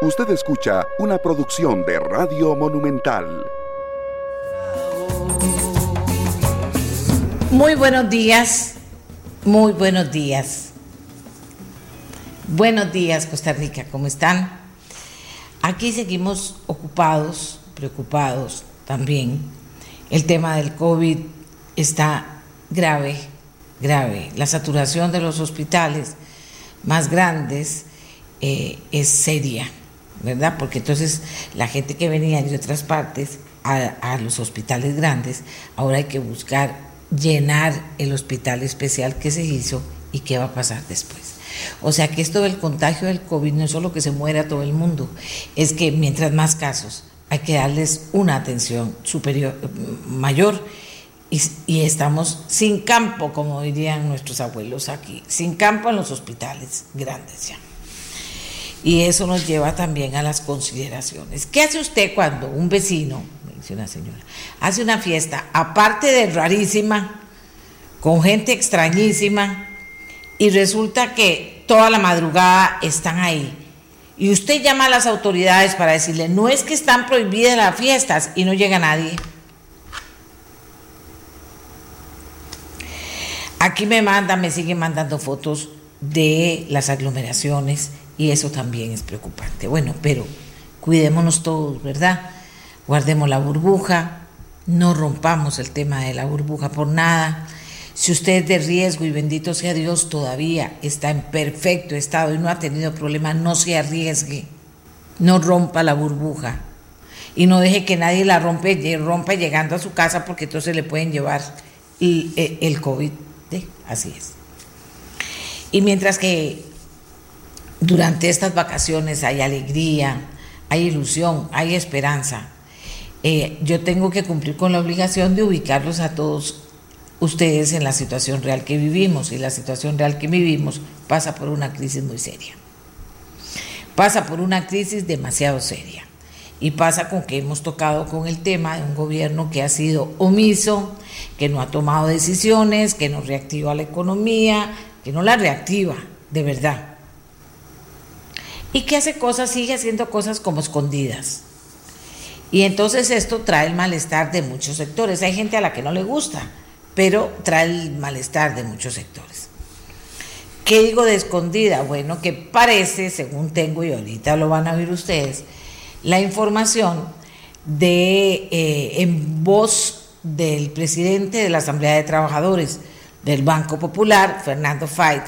Usted escucha una producción de Radio Monumental. Muy buenos días, muy buenos días. Buenos días, Costa Rica, ¿cómo están? Aquí seguimos ocupados, preocupados también. El tema del COVID está grave, grave. La saturación de los hospitales más grandes eh, es seria, ¿verdad? Porque entonces la gente que venía de otras partes a, los hospitales grandes, ahora hay que buscar llenar el hospital especial que se hizo y qué va a pasar después. O sea que esto del contagio del COVID no es solo que se muera todo el mundo, es que mientras más casos hay que darles una atención superior, mayor y, estamos sin campo, como dirían nuestros abuelos aquí, sin campo en los hospitales grandes ya. Y eso nos lleva también a las consideraciones. ¿Qué hace usted cuando un vecino, dice una señora, hace una fiesta, aparte de rarísima, con gente extrañísima, y resulta que toda la madrugada están ahí? Y usted llama a las autoridades para decirle, no es que están prohibidas las fiestas y no llega nadie. Aquí me mandan, me siguen mandando fotos de las aglomeraciones y eso también es preocupante. Bueno, pero cuidémonos todos, ¿verdad? Guardemos la burbuja, no rompamos el tema de la burbuja por nada. Si usted es de riesgo y bendito sea Dios, todavía está en perfecto estado y no ha tenido problema, no se arriesgue, no rompa la burbuja y no deje que nadie la rompe, rompa llegando a su casa porque entonces le pueden llevar el, el COVID. Así es. Y mientras que durante estas vacaciones hay alegría, hay ilusión, hay esperanza, eh, yo tengo que cumplir con la obligación de ubicarlos a todos ustedes en la situación real que vivimos. Y la situación real que vivimos pasa por una crisis muy seria. Pasa por una crisis demasiado seria. Y pasa con que hemos tocado con el tema de un gobierno que ha sido omiso, que no ha tomado decisiones, que no reactiva la economía, que no la reactiva, de verdad. Y que hace cosas, sigue haciendo cosas como escondidas. Y entonces esto trae el malestar de muchos sectores. Hay gente a la que no le gusta, pero trae el malestar de muchos sectores. ¿Qué digo de escondida? Bueno, que parece, según tengo y ahorita lo van a oír ustedes, la información de eh, en voz del presidente de la Asamblea de Trabajadores del Banco Popular, Fernando Fait,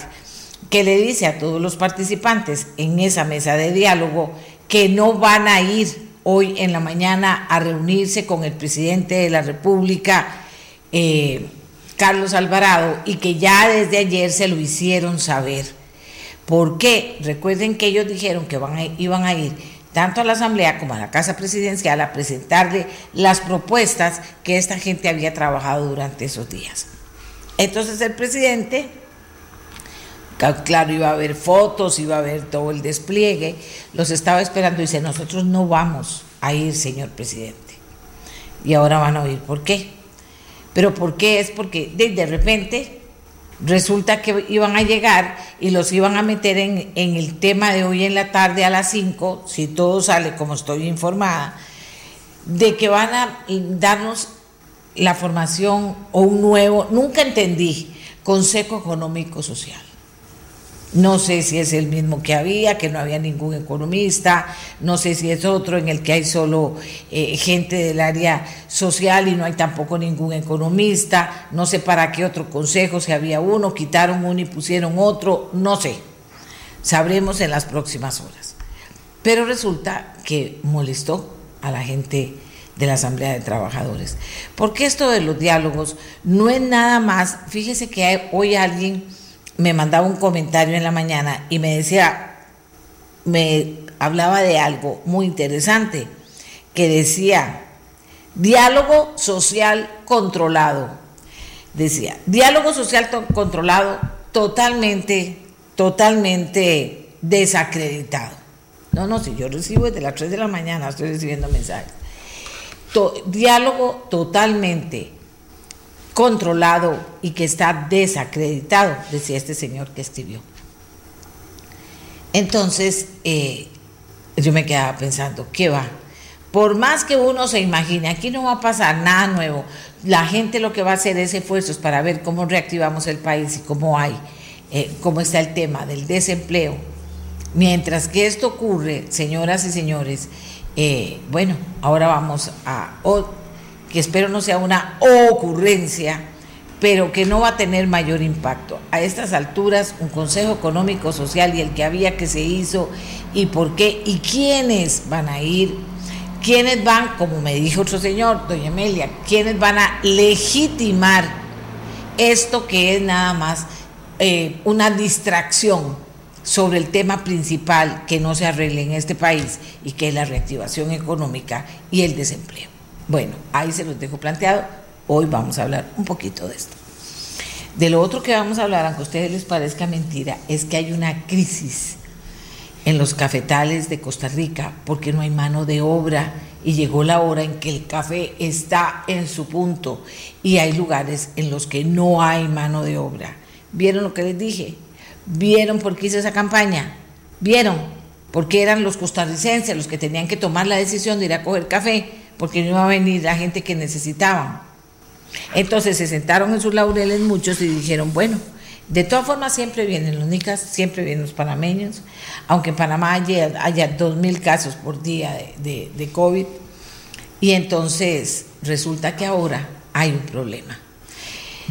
que le dice a todos los participantes en esa mesa de diálogo que no van a ir hoy en la mañana a reunirse con el presidente de la República, eh, Carlos Alvarado, y que ya desde ayer se lo hicieron saber. ¿Por qué? Recuerden que ellos dijeron que van iban a ir tanto a la Asamblea como a la Casa Presidencial a presentarle las propuestas que esta gente había trabajado durante esos días. Entonces el presidente, claro, iba a haber fotos, iba a haber todo el despliegue, los estaba esperando y dice, nosotros no vamos a ir, señor presidente. Y ahora van a oír por qué. Pero ¿por qué? Es porque de repente Resulta que iban a llegar y los iban a meter en, el tema de hoy en la tarde a las 5, si todo sale como estoy informada, de que van a darnos la formación o un nuevo, nunca entendí, Consejo Económico Social. No sé si es el mismo que había, que no había ningún economista, no sé si es otro en el que hay solo eh, gente del área social y no hay tampoco ningún economista, no sé para qué otro consejo, si había uno, quitaron uno y pusieron otro, no sé. Sabremos en las próximas horas. Pero resulta que molestó a la gente de la Asamblea de Trabajadores. Porque esto de los diálogos no es nada más, fíjese que hoy alguien me mandaba un comentario en la mañana y me decía, me hablaba de algo muy interesante, que decía, diálogo social controlado. Decía, diálogo social controlado totalmente, totalmente desacreditado. No, no, si yo recibo desde las 3 de la mañana, estoy recibiendo mensajes. diálogo totalmente controlado y que está desacreditado, decía este señor que escribió. Entonces, eh, yo me quedaba pensando, ¿qué va? Por más que uno se imagine, aquí no va a pasar nada nuevo. La gente lo que va a hacer es esfuerzos para ver cómo reactivamos el país y cómo hay, eh, cómo está el tema del desempleo. Mientras que esto ocurre, señoras y señores, eh, bueno, ahora vamos a, que espero no sea una ocurrencia, pero que no va a tener mayor impacto. A estas alturas, un Consejo Económico Social y el que había que se hizo, y por qué, y quiénes van a ir, quiénes van, como me dijo otro señor, doña Amelia, quiénes van a legitimar esto que es nada más eh, una distracción sobre el tema principal que no se arregle en este país y que es la reactivación económica y el desempleo. Bueno, ahí se los dejo planteado. Hoy vamos a hablar un poquito de esto. De lo otro que vamos a hablar, aunque a ustedes les parezca mentira, es que hay una crisis en los cafetales de Costa Rica porque no hay mano de obra y llegó la hora en que el café está en su punto y hay lugares en los que no hay mano de obra. ¿Vieron lo que les dije? ¿Vieron por qué hice esa campaña? ¿Vieron? Porque eran los costarricenses los que tenían que tomar la decisión de ir a coger café porque no iba a venir la gente que necesitaban. Entonces se sentaron en sus laureles muchos y dijeron, bueno, de todas formas siempre vienen los nicas, siempre vienen los panameños, aunque en Panamá haya, haya 2.000 casos por día de, de COVID. Y entonces resulta que ahora hay un problema.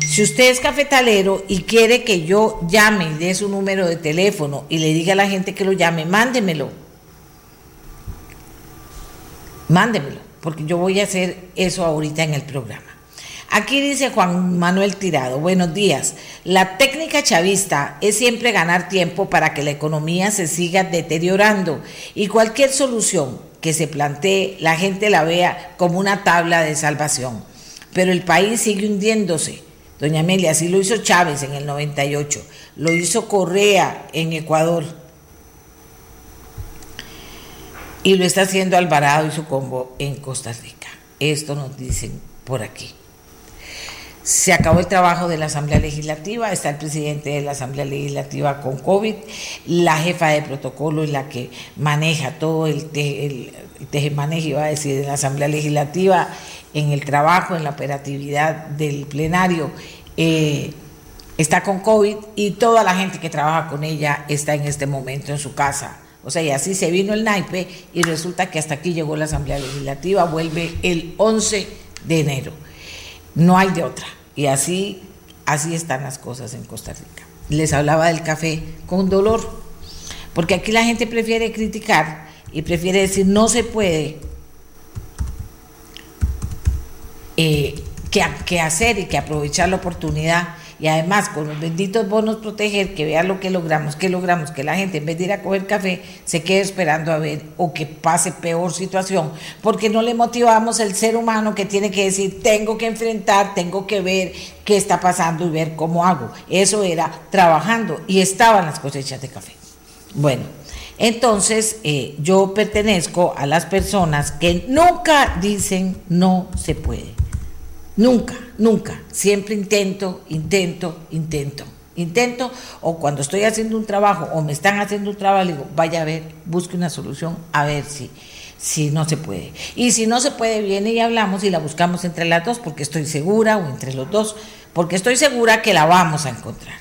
Si usted es cafetalero y quiere que yo llame y dé su número de teléfono y le diga a la gente que lo llame, mándemelo. Mándemelo porque yo voy a hacer eso ahorita en el programa. Aquí dice Juan Manuel Tirado, buenos días. La técnica chavista es siempre ganar tiempo para que la economía se siga deteriorando y cualquier solución que se plantee la gente la vea como una tabla de salvación. Pero el país sigue hundiéndose. Doña Amelia, así lo hizo Chávez en el 98, lo hizo Correa en Ecuador, y lo está haciendo Alvarado y su combo en Costa Rica. Esto nos dicen por aquí. Se acabó el trabajo de la Asamblea Legislativa, está el presidente de la Asamblea Legislativa con COVID, la jefa de protocolo es la que maneja todo el, te, iba a decir, de la Asamblea Legislativa, en el trabajo, en la operatividad del plenario. Eh, está con COVID y toda la gente que trabaja con ella está en este momento en su casa o sea, y así se vino el naipe y resulta que hasta aquí llegó la Asamblea Legislativa, vuelve el 11 de enero. No hay de otra. Y así, así están las cosas en Costa Rica. Les hablaba del café con dolor, porque aquí la gente prefiere criticar y prefiere decir no se puede eh, que hacer y que aprovechar la oportunidad y además con los benditos bonos proteger, que vean lo que logramos, que logramos, que la gente en vez de ir a coger café se quede esperando a ver o que pase peor situación, porque no le motivamos el ser humano que tiene que decir, tengo que enfrentar, tengo que ver qué está pasando y ver cómo hago. Eso era trabajando y estaban las cosechas de café. Bueno, entonces eh, yo pertenezco a las personas que nunca dicen no se puede. Nunca, nunca. Siempre intento, intento, intento. Intento, o cuando estoy haciendo un trabajo o me están haciendo un trabajo, digo, vaya a ver, busque una solución, a ver si, si no se puede. Y si no se puede, viene y hablamos y la buscamos entre las dos, porque estoy segura, o entre los dos, porque estoy segura que la vamos a encontrar.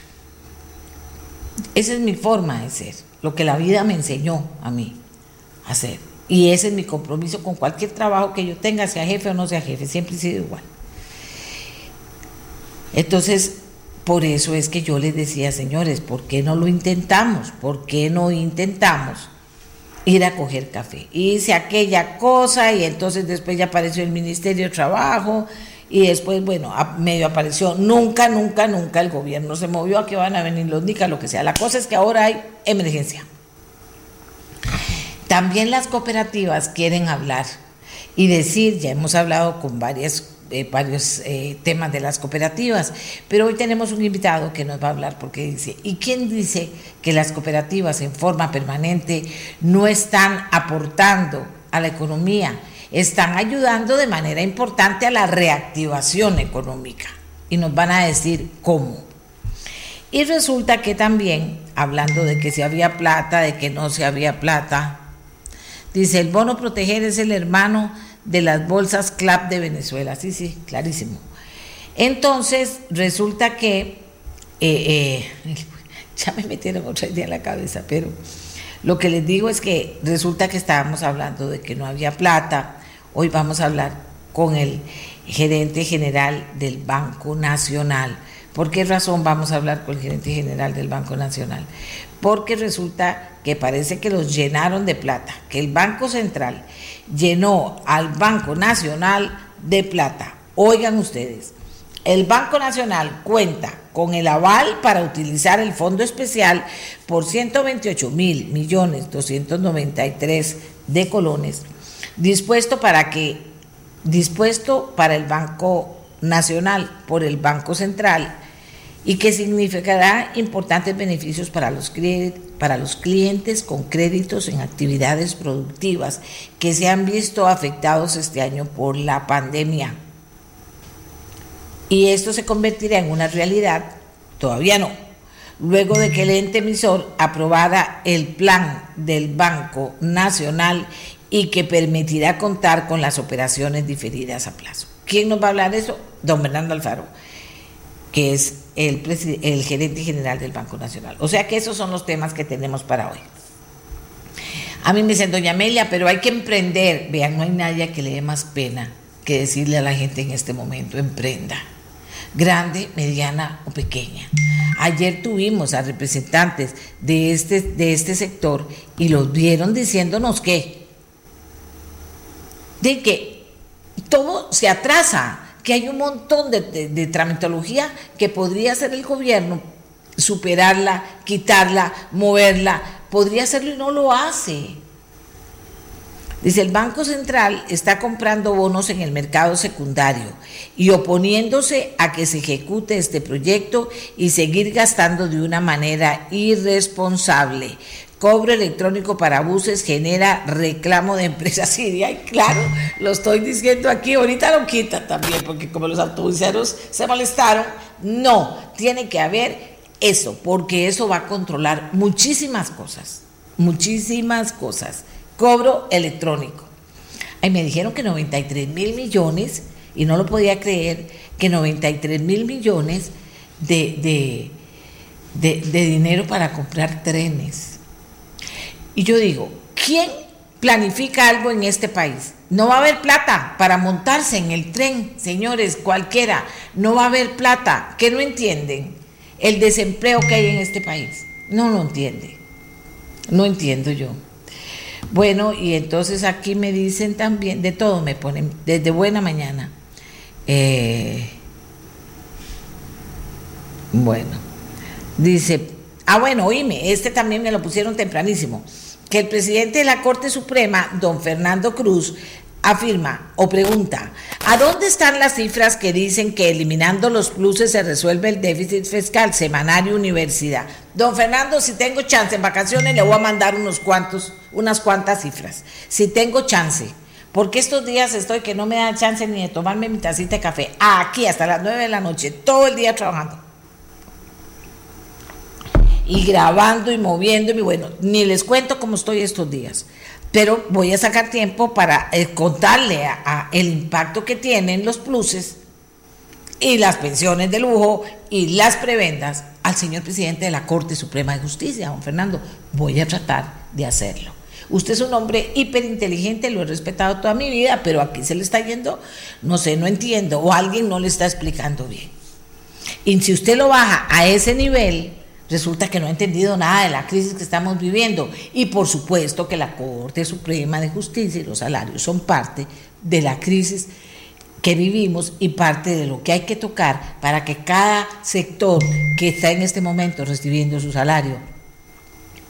Esa es mi forma de ser, lo que la vida me enseñó a mí a hacer. Y ese es mi compromiso con cualquier trabajo que yo tenga, sea jefe o no sea jefe, siempre he sido igual. Entonces, por eso es que yo les decía, señores, ¿por qué no lo intentamos? ¿Por qué no intentamos ir a coger café? Hice aquella cosa y entonces después ya apareció el Ministerio de Trabajo y después, bueno, medio apareció. Nunca, nunca, nunca el gobierno se movió a que van a venir los NICA, lo que sea. La cosa es que ahora hay emergencia. También las cooperativas quieren hablar y decir, ya hemos hablado con varias eh, varios eh, temas de las cooperativas, pero hoy tenemos un invitado que nos va a hablar porque dice, ¿y quién dice que las cooperativas en forma permanente no están aportando a la economía? Están ayudando de manera importante a la reactivación económica y nos van a decir cómo. Y resulta que también, hablando de que si había plata, de que no se había plata, Dice, el bono proteger es el hermano de las bolsas CLAP de Venezuela. Sí, sí, clarísimo. Entonces, resulta que, eh, eh, ya me metieron otra idea en la cabeza, pero lo que les digo es que resulta que estábamos hablando de que no había plata. Hoy vamos a hablar con el gerente general del Banco Nacional. ¿Por qué razón vamos a hablar con el gerente general del Banco Nacional? Porque resulta que parece que los llenaron de plata, que el Banco Central llenó al Banco Nacional de plata. Oigan ustedes, el Banco Nacional cuenta con el aval para utilizar el fondo especial por 128 mil millones 293 de colones, dispuesto para que dispuesto para el Banco Nacional por el Banco Central y que significará importantes beneficios para los, para los clientes con créditos en actividades productivas que se han visto afectados este año por la pandemia. Y esto se convertirá en una realidad, todavía no, luego de que el ente emisor aprobara el plan del Banco Nacional y que permitirá contar con las operaciones diferidas a plazo. ¿Quién nos va a hablar de eso? Don Bernardo Alfaro que es el, gerente general del Banco Nacional. O sea que esos son los temas que tenemos para hoy. A mí me dicen, doña Amelia, pero hay que emprender. Vean, no hay nadie que le dé más pena que decirle a la gente en este momento, emprenda. Grande, mediana o pequeña. Ayer tuvimos a representantes de este, de este sector y los vieron diciéndonos que, de que todo se atrasa que hay un montón de, tramitología que podría hacer el gobierno, superarla, quitarla, moverla, podría hacerlo y no lo hace. Dice, el Banco Central está comprando bonos en el mercado secundario y oponiéndose a que se ejecute este proyecto y seguir gastando de una manera irresponsable cobro electrónico para buses genera reclamo de empresas siria. Y claro, lo estoy diciendo aquí, ahorita lo quitan también, porque como los autobuseros se molestaron, no, tiene que haber eso, porque eso va a controlar muchísimas cosas, muchísimas cosas. Cobro electrónico. Ay, me dijeron que 93 mil millones, y no lo podía creer, que 93 mil millones de, de, de dinero para comprar trenes y yo digo, ¿quién planifica algo en este país? No va a haber plata para montarse en el tren, señores, cualquiera. No va a haber plata. ¿Qué no entienden? El desempleo que hay en este país. No lo entiende. No entiendo yo. Bueno, y entonces aquí me dicen también, de todo me ponen, desde buena mañana. Eh, bueno, dice, ah, bueno, oíme, este también me lo pusieron tempranísimo que el presidente de la Corte Suprema, don Fernando Cruz, afirma o pregunta, ¿a dónde están las cifras que dicen que eliminando los pluses se resuelve el déficit fiscal? Semanario Universidad. Don Fernando, si tengo chance en vacaciones le voy a mandar unos cuantos, unas cuantas cifras. Si tengo chance. Porque estos días estoy que no me da chance ni de tomarme mi tacita de café. Aquí hasta las 9 de la noche, todo el día trabajando y grabando y moviéndome. Bueno, ni les cuento cómo estoy estos días, pero voy a sacar tiempo para eh, contarle a, el impacto que tienen los pluses y las pensiones de lujo y las prebendas al señor presidente de la Corte Suprema de Justicia, don Fernando. Voy a tratar de hacerlo. Usted es un hombre hiperinteligente, lo he respetado toda mi vida, pero aquí se le está yendo, no sé, no entiendo, o alguien no le está explicando bien. Y si usted lo baja a ese nivel, resulta que no ha entendido nada de la crisis que estamos viviendo. Y por supuesto que la Corte Suprema de Justicia y los salarios son parte de la crisis que vivimos y parte de lo que hay que tocar para que cada sector que está en este momento recibiendo su salario,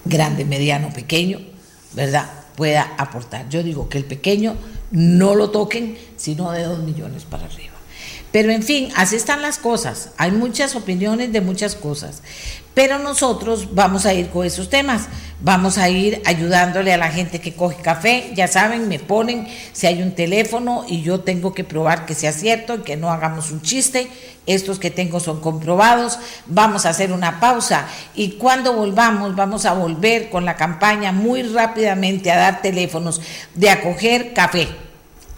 grande, mediano, pequeño, ¿verdad? pueda aportar. Yo digo que el pequeño no lo toquen, sino de dos millones para arriba. Pero en fin, así están las cosas. Hay muchas opiniones de muchas cosas. Pero nosotros vamos a ir con esos temas. Vamos a ir ayudándole a la gente que coge café. Ya saben, me ponen si hay un teléfono y yo tengo que probar que sea cierto y que no hagamos un chiste. Estos que tengo son comprobados. Vamos a hacer una pausa y cuando volvamos vamos a volver con la campaña muy rápidamente a dar teléfonos de acoger café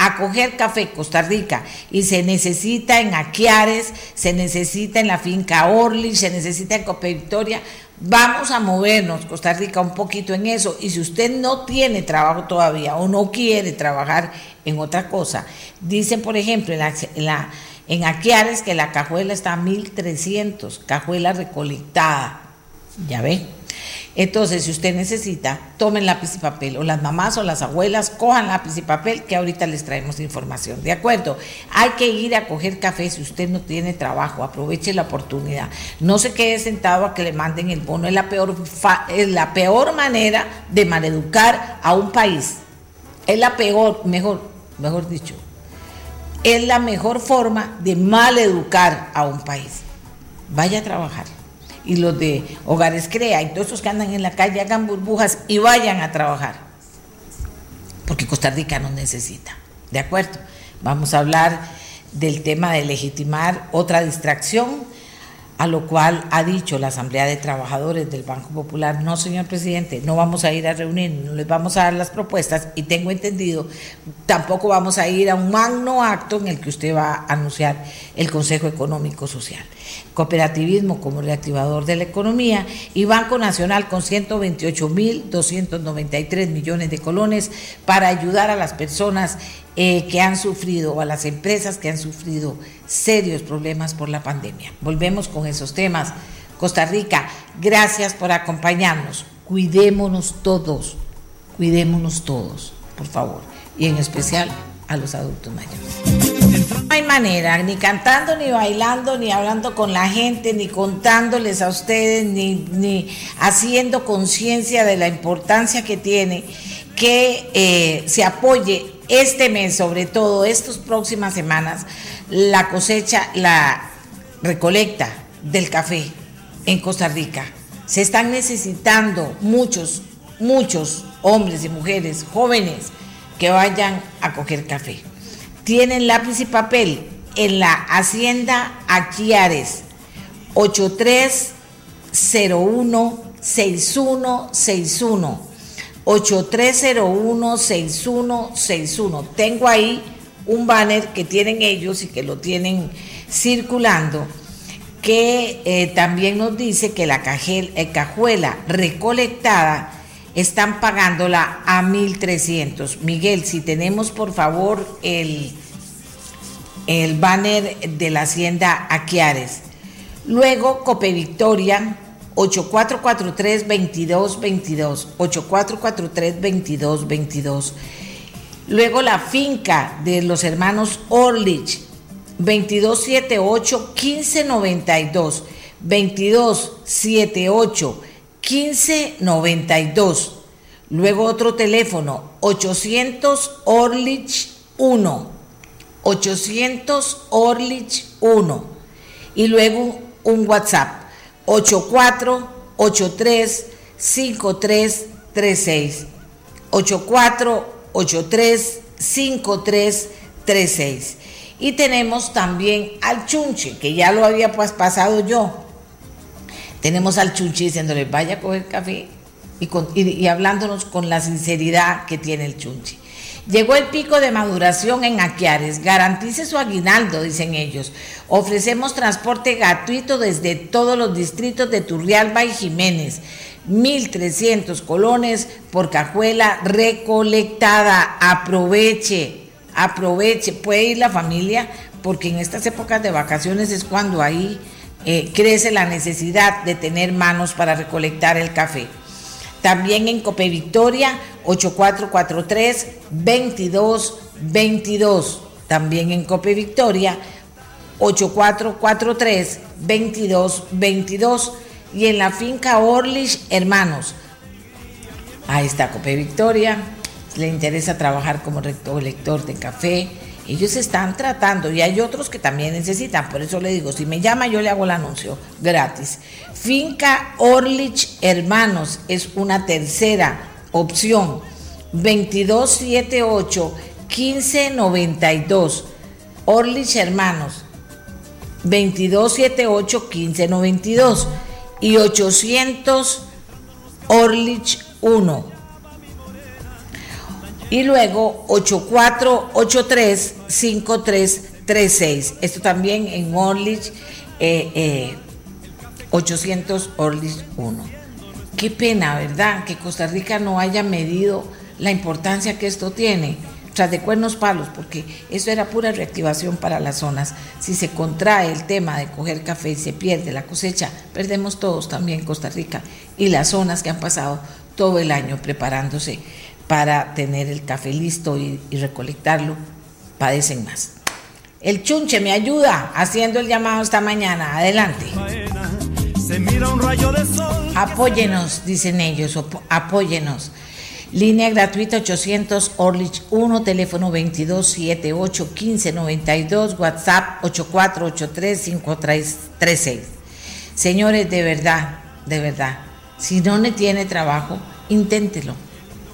acoger café Costa Rica. Y se necesita en Aquiares, se necesita en la finca Orly, se necesita en Copa Victoria. Vamos a movernos Costa Rica un poquito en eso. Y si usted no tiene trabajo todavía o no quiere trabajar en otra cosa, dicen por ejemplo en, la, Aquiares que la cajuela está a 1300, cajuela recolectada, ya ve entonces, si usted necesita, tomen lápiz y papel, o las mamás o las abuelas, cojan lápiz y papel, que ahorita les traemos información. ¿De acuerdo? Hay que ir a coger café si usted no tiene trabajo, aproveche la oportunidad. No se quede sentado a que le manden el bono, es la peor, es la peor manera de maleducar a un país. Es la peor, mejor, mejor dicho, es la mejor forma de maleducar a un país. Vaya a trabajar y los de Hogares Crea y todos esos que andan en la calle hagan burbujas y vayan a trabajar. Porque Costa Rica no necesita. ¿De acuerdo? Vamos a hablar del tema de legitimar otra distracción a lo cual ha dicho la Asamblea de Trabajadores del Banco Popular, no señor presidente, no vamos a ir a reunir, no les vamos a dar las propuestas y tengo entendido, tampoco vamos a ir a un magno acto en el que usted va a anunciar el Consejo Económico Social. Cooperativismo como reactivador de la economía y Banco Nacional con 128.293 millones de colones para ayudar a las personas eh, que han sufrido o a las empresas que han sufrido serios problemas por la pandemia. Volvemos con esos temas. Costa Rica, gracias por acompañarnos. Cuidémonos todos, cuidémonos todos, por favor, y en especial a los adultos mayores. No hay manera, ni cantando, ni bailando, ni hablando con la gente, ni contándoles a ustedes, ni, haciendo conciencia de la importancia que tiene que eh, se apoye este mes, sobre todo estas próximas semanas, la cosecha, la recolecta del café en Costa Rica. Se están necesitando muchos, muchos hombres y mujeres jóvenes que vayan a coger café. Tienen lápiz y papel en la Hacienda Aquiares 8301 6161 8301-6161. Tengo ahí un banner que tienen ellos y que lo tienen circulando, que eh, también nos dice que la eh, cajuela recolectada están pagándola a 1.300. Miguel, si tenemos por favor el, el banner de la hacienda Aquiares. Luego, Cope Victoria 8443-2222. 8443-2222. Luego la finca de los hermanos Orlich, 2278-1592. 2278-1592. Luego otro teléfono, 800 Orlich 1. 800 Orlich 1. Y luego un WhatsApp, 84835336. 84835336. Y tenemos también al chunche, que ya lo había pues pasado yo. Tenemos al chunche diciéndole, vaya a coger café y, y hablándonos con la sinceridad que tiene el chunche. Llegó el pico de maduración en Aquiares. Garantice su aguinaldo, dicen ellos. Ofrecemos transporte gratuito desde todos los distritos de Turrialba y Jiménez. 1.300 colones por cajuela recolectada. Aproveche, aproveche. Puede ir la familia porque en estas épocas de vacaciones es cuando ahí eh, crece la necesidad de tener manos para recolectar el café. También en Cope Victoria 8443-2222. También en Cope Victoria 8443-2222. Y en la finca Orlich Hermanos. Ahí está Cope Victoria. Le interesa trabajar como recolector de café Ellos están tratando y hay otros que también necesitan. Por eso le digo, si me llama yo le hago el anuncio gratis. Finca Orlich Hermanos es una tercera opción. 2278 1592. Orlich Hermanos. 2278 1592 y 800 Orlich 1 y luego 8483-5336. Esto también en Orlich, 800 eh, eh, Orlich 1. Qué pena, ¿verdad? Que Costa Rica no haya medido la importancia que esto tiene tras de cuernos palos, porque eso era pura reactivación para las zonas. Si se contrae el tema de coger café y se pierde la cosecha, perdemos todos también Costa Rica y las zonas que han pasado todo el año preparándose para tener el café listo y, recolectarlo, padecen más. El chunche me ayuda haciendo el llamado esta mañana. Adelante. Apóyenos, dicen ellos, apóyenos. Línea gratuita 800 Orlich 1, teléfono 2278 1592, WhatsApp 8483 Señores, de verdad, de verdad, si no le tiene trabajo, inténtelo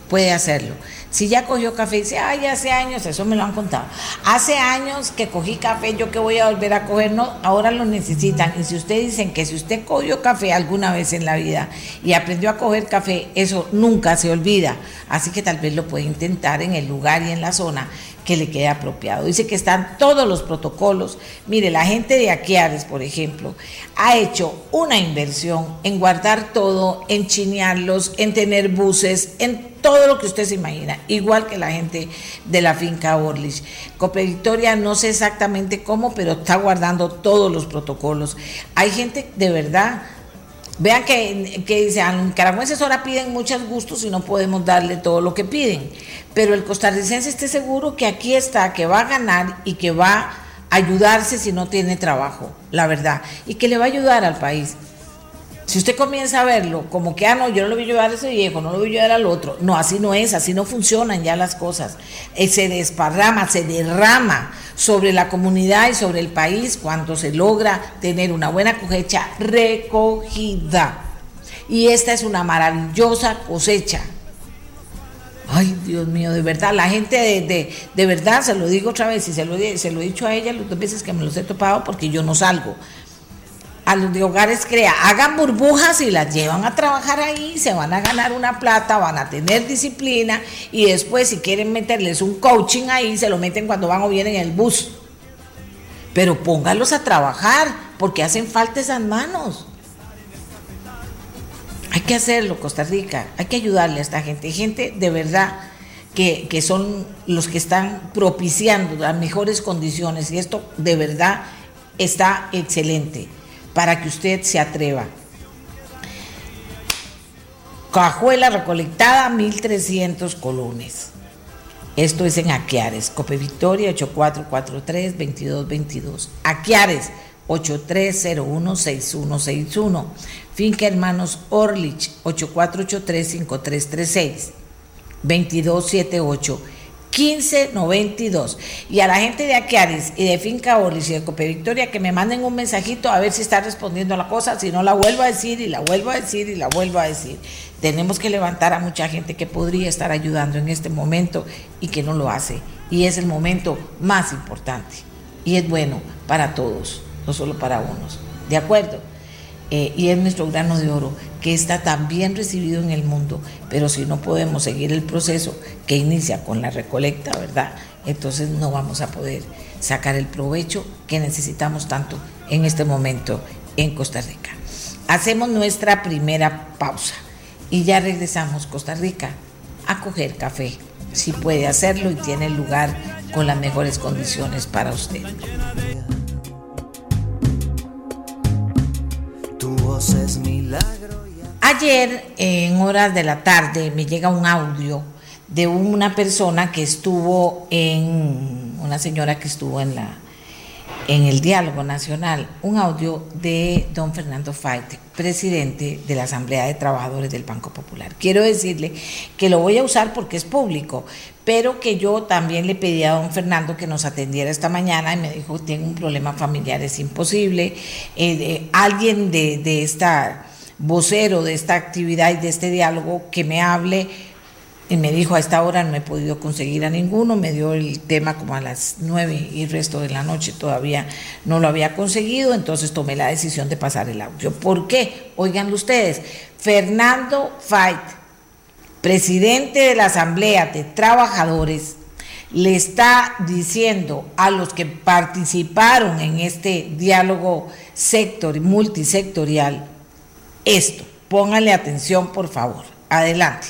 puede hacerlo. Si ya cogió café, dice, ay, hace años, eso me lo han contado. Hace años que cogí café, yo que voy a volver a coger, no, ahora lo necesitan. Y si usted dicen que si usted cogió café alguna vez en la vida y aprendió a coger café, eso nunca se olvida. Así que tal vez lo puede intentar en el lugar y en la zona que le quede apropiado. Dice que están todos los protocolos. Mire, la gente de Aquiares, por ejemplo, ha hecho una inversión en guardar todo, en chinearlos, en tener buses, en todo lo que usted se imagina, igual que la gente de la finca Orlich. Cope Victoria no sé exactamente cómo, pero está guardando todos los protocolos. Hay gente de verdad Vean que, que dicen, nicaragüenses ahora piden muchos gustos y no podemos darle todo lo que piden. Pero el costarricense esté seguro que aquí está, que va a ganar y que va a ayudarse si no tiene trabajo, la verdad. Y que le va a ayudar al país. Si usted comienza a verlo como que, ah, no, yo no lo voy a ayudar a ese viejo, no lo voy a ayudar al otro. No, así no es, así no funcionan ya las cosas. Eh, se desparrama, se derrama sobre la comunidad y sobre el país cuando se logra tener una buena cosecha recogida. Y esta es una maravillosa cosecha. Ay, Dios mío, de verdad, la gente de, de, verdad, se lo digo otra vez, y se lo, se lo he dicho a ella las dos veces que me los he topado porque yo no salgo a los de hogares crea, hagan burbujas y las llevan a trabajar ahí, se van a ganar una plata, van a tener disciplina y después si quieren meterles un coaching ahí, se lo meten cuando van o vienen en el bus. Pero póngalos a trabajar porque hacen falta esas manos. Hay que hacerlo, Costa Rica, hay que ayudarle a esta gente, gente de verdad que, que son los que están propiciando las mejores condiciones y esto de verdad está excelente para que usted se atreva. Cajuela recolectada, 1.300 colones. Esto es en Aquiares, Cope Victoria 8443-2222. Aquiares 8301-6161. Finca Hermanos Orlich 8483-5336. 2278 1592. Y a la gente de Aquiaris y de Finca Orlis y de Cope Victoria que me manden un mensajito a ver si está respondiendo a la cosa, si no la vuelvo a decir y la vuelvo a decir y la vuelvo a decir. Tenemos que levantar a mucha gente que podría estar ayudando en este momento y que no lo hace. Y es el momento más importante. Y es bueno para todos, no solo para unos. ¿De acuerdo? Eh, y es nuestro grano de oro que está tan bien recibido en el mundo, pero si no podemos seguir el proceso que inicia con la recolecta, ¿verdad? Entonces no vamos a poder sacar el provecho que necesitamos tanto en este momento en Costa Rica. Hacemos nuestra primera pausa y ya regresamos Costa Rica a coger café, si puede hacerlo y tiene lugar con las mejores condiciones para usted. Ayer, en horas de la tarde, me llega un audio de una persona que estuvo en, una señora que estuvo en la en el diálogo nacional, un audio de don Fernando Faite, presidente de la Asamblea de Trabajadores del Banco Popular. Quiero decirle que lo voy a usar porque es público, pero que yo también le pedí a don Fernando que nos atendiera esta mañana y me dijo, tengo un problema familiar, es imposible. Eh, alguien de, de esta vocero de esta actividad y de este diálogo que me hable y me dijo a esta hora no he podido conseguir a ninguno, me dio el tema como a las nueve y el resto de la noche todavía no lo había conseguido, entonces tomé la decisión de pasar el audio. ¿Por qué? Oigan ustedes, Fernando Fait, presidente de la Asamblea de Trabajadores, le está diciendo a los que participaron en este diálogo sector, multisectorial esto. Pónganle atención, por favor. Adelante.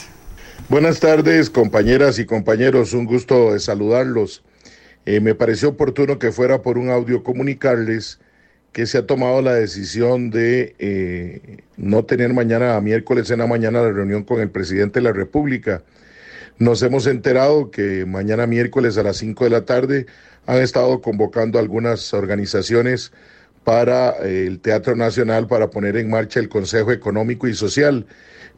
Buenas tardes, compañeras y compañeros. Un gusto de saludarlos. Eh, me pareció oportuno que fuera por un audio comunicarles que se ha tomado la decisión de eh, no tener mañana, miércoles en la mañana, la reunión con el presidente de la República. Nos hemos enterado que mañana miércoles a las 5 de la tarde han estado convocando algunas organizaciones para eh, el Teatro Nacional para poner en marcha el Consejo Económico y Social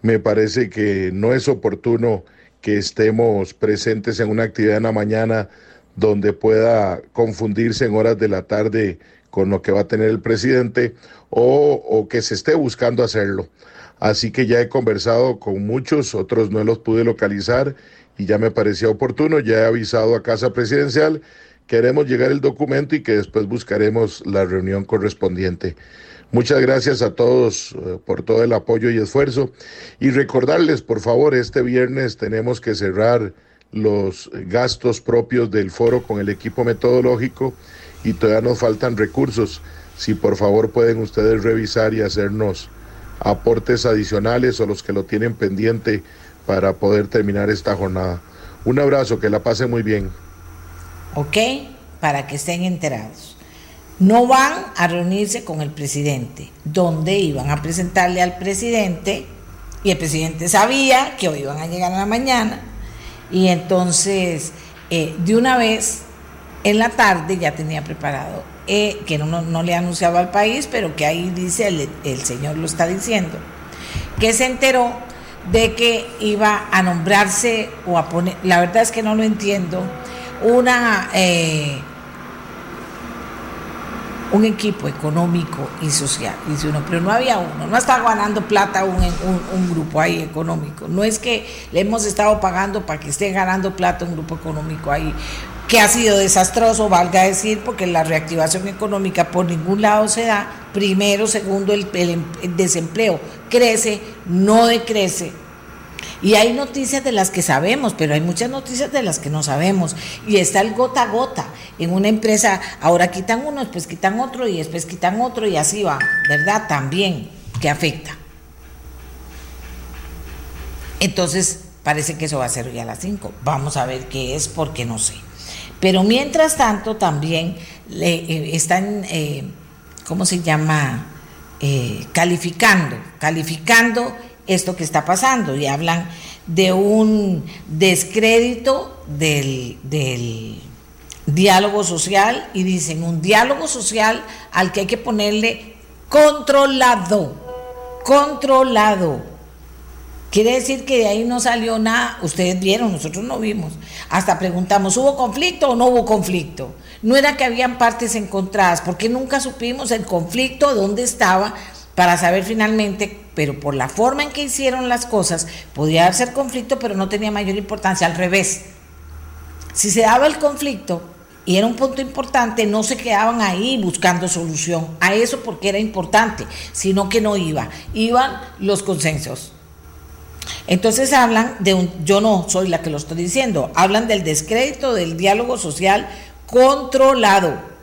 me parece que no es oportuno que estemos presentes en una actividad en la mañana donde pueda confundirse en horas de la tarde con lo que va a tener el presidente o, que se esté buscando hacerlo. Así que ya he conversado con muchos, otros no los pude localizar y ya me parecía oportuno, ya he avisado a Casa Presidencial, queremos llegar el documento y que después buscaremos la reunión correspondiente. Muchas gracias a todos eh, por todo el apoyo y esfuerzo. Y recordarles, por favor, este viernes tenemos que cerrar los gastos propios del foro con el equipo metodológico y todavía nos faltan recursos. Si por favor pueden ustedes revisar y hacernos aportes adicionales o los que lo tienen pendiente para poder terminar esta jornada. Un abrazo, que la pasen muy bien. Ok, para que estén enterados no van a reunirse con el presidente, donde iban a presentarle al presidente y el presidente sabía que hoy iban a llegar a la mañana y entonces eh, de una vez en la tarde ya tenía preparado, eh, que no, no, le ha anunciado al país, pero que ahí dice, el, el, señor lo está diciendo, que se enteró de que iba a nombrarse o a poner, la verdad es que no lo entiendo, una... Eh, un equipo económico y social. Dice uno, pero no había uno, no está ganando plata un, un, grupo ahí económico. No es que le hemos estado pagando para que esté ganando plata un grupo económico ahí, que ha sido desastroso, valga decir, porque la reactivación económica por ningún lado se da. Primero, segundo, el desempleo crece, no decrece y hay noticias de las que sabemos, pero hay muchas noticias de las que no sabemos. Y está el gota a gota. En una empresa, ahora quitan uno, después quitan otro y después quitan otro y así va, ¿verdad? También que afecta. Entonces, parece que eso va a ser hoy a las 5. Vamos a ver qué es porque no sé. Pero mientras tanto, también le, eh, están, eh, ¿cómo se llama? Eh, calificando, calificando esto que está pasando y hablan de un descrédito del, diálogo social y dicen un diálogo social al que hay que ponerle controlado, controlado. Quiere decir que de ahí no salió nada, ustedes vieron, nosotros no vimos. Hasta preguntamos, ¿hubo conflicto o no hubo conflicto? No era que habían partes encontradas, porque nunca supimos el conflicto, dónde estaba, para saber finalmente, pero por la forma en que hicieron las cosas, podía ser conflicto, pero no tenía mayor importancia, al revés. Si se daba el conflicto y era un punto importante, no se quedaban ahí buscando solución a eso porque era importante, sino que no iba, iban los consensos. Entonces hablan de un, yo no soy la que lo estoy diciendo, hablan del descrédito del diálogo social controlado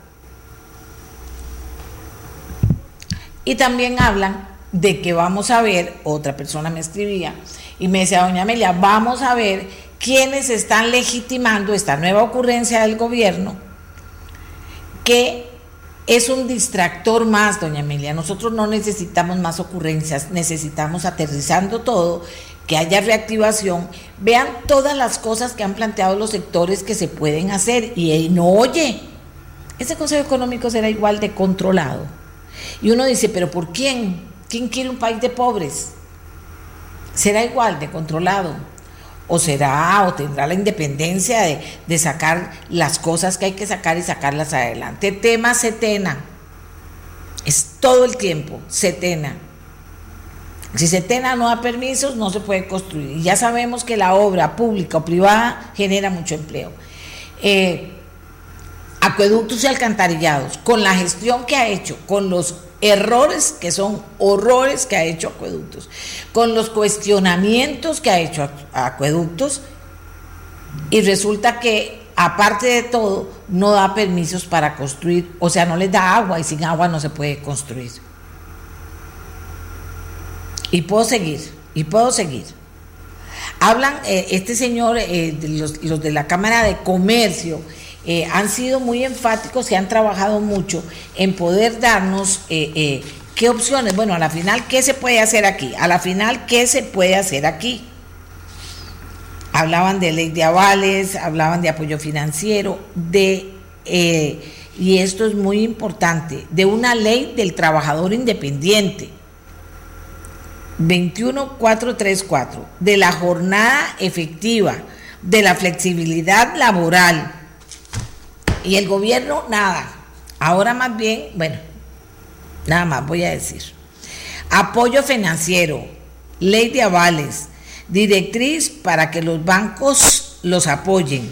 Y también hablan de que vamos a ver, otra persona me escribía y me decía, doña Amelia, vamos a ver quiénes están legitimando esta nueva ocurrencia del gobierno, que es un distractor más, doña Amelia. Nosotros no necesitamos más ocurrencias, necesitamos aterrizando todo, que haya reactivación. Vean todas las cosas que han planteado los sectores que se pueden hacer y no oye. Ese Consejo Económico será igual de controlado y uno dice, pero ¿por quién? ¿Quién quiere un país de pobres? ¿Será igual de controlado? o será o tendrá la independencia de, de, sacar las cosas que hay que sacar y sacarlas adelante. Tema Setena, es todo el tiempo, Setena. Si Setena no da permisos, no se puede construir. Y ya sabemos que la obra pública o privada genera mucho empleo. Eh, acueductos y alcantarillados, con la gestión que ha hecho, con los errores que son horrores que ha hecho acueductos, con los cuestionamientos que ha hecho acueductos, y resulta que aparte de todo no da permisos para construir, o sea, no les da agua y sin agua no se puede construir. Y puedo seguir, y puedo seguir. Hablan, eh, este señor, eh, los, los, de la Cámara de Comercio, eh, han sido muy enfáticos y han trabajado mucho en poder darnos qué opciones. Bueno, a la final, ¿qué se puede hacer aquí? A la final, ¿qué se puede hacer aquí? Hablaban de ley de avales, hablaban de apoyo financiero, de, y esto es muy importante, de una ley del trabajador independiente 21434, de la jornada efectiva, de la flexibilidad laboral. Y el gobierno, nada. Ahora más bien, bueno, nada más voy a decir. Apoyo financiero, ley de avales, directriz para que los bancos los apoyen,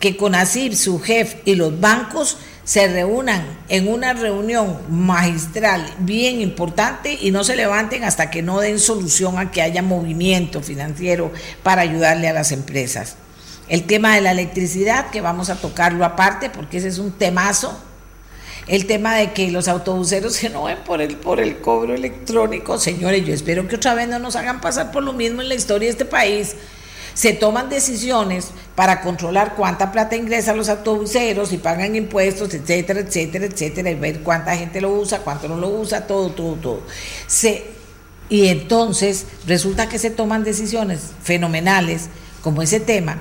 que CONACIB, su jefe y los bancos se reúnan en una reunión magistral bien importante y no se levanten hasta que no den solución a que haya movimiento financiero para ayudarle a las empresas. El tema de la electricidad, que vamos a tocarlo aparte porque ese es un temazo. El tema de que los autobuseros se no ven por el, por el cobro electrónico. Señores, yo espero que otra vez no nos hagan pasar por lo mismo en la historia de este país se toman decisiones para controlar cuánta plata ingresa a los autobuseros y pagan impuestos, etcétera, etcétera, etcétera, y ver cuánta gente lo usa, cuánto no lo usa, todo, todo, todo. Se, y entonces resulta que se toman decisiones fenomenales como ese tema.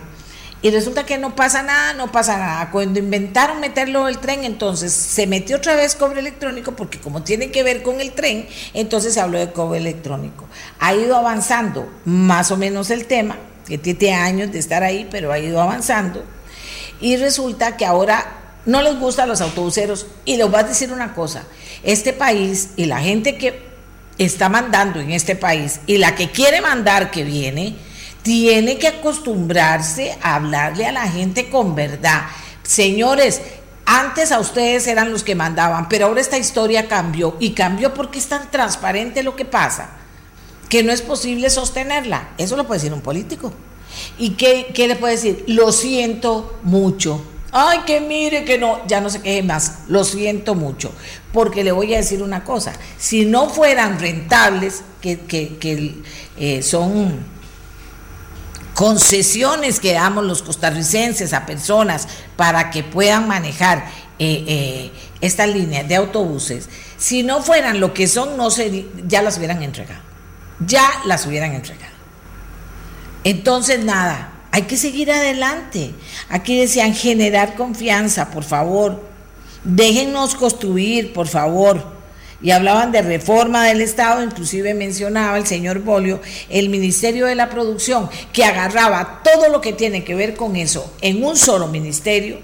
Y resulta que no pasa nada, no pasa nada. Cuando inventaron meterlo el tren, entonces se metió otra vez cobre electrónico, porque como tiene que ver con el tren, entonces se habló de cobre electrónico. Ha ido avanzando más o menos el tema, que tiene años de estar ahí, pero ha ido avanzando. Y resulta que ahora no les gusta a los autobuseros. Y les voy a decir una cosa, este país y la gente que está mandando en este país y la que quiere mandar que viene, tiene que acostumbrarse a hablarle a la gente con verdad. Señores, antes a ustedes eran los que mandaban, pero ahora esta historia cambió y cambió porque es tan transparente lo que pasa que no es posible sostenerla. Eso lo puede decir un político. ¿Y qué, le puede decir? Lo siento mucho. Ay, que mire que no, ya no se queje más. Lo siento mucho. Porque le voy a decir una cosa. Si no fueran rentables, que, eh, son concesiones que damos los costarricenses a personas para que puedan manejar eh, eh, estas líneas de autobuses, si no fueran lo que son, no se, ya las hubieran entregado ya las hubieran entregado. Entonces, nada, hay que seguir adelante. Aquí decían generar confianza, por favor. Déjennos construir, por favor. Y hablaban de reforma del Estado, inclusive mencionaba el señor Bolio el Ministerio de la Producción, que agarraba todo lo que tiene que ver con eso en un solo ministerio,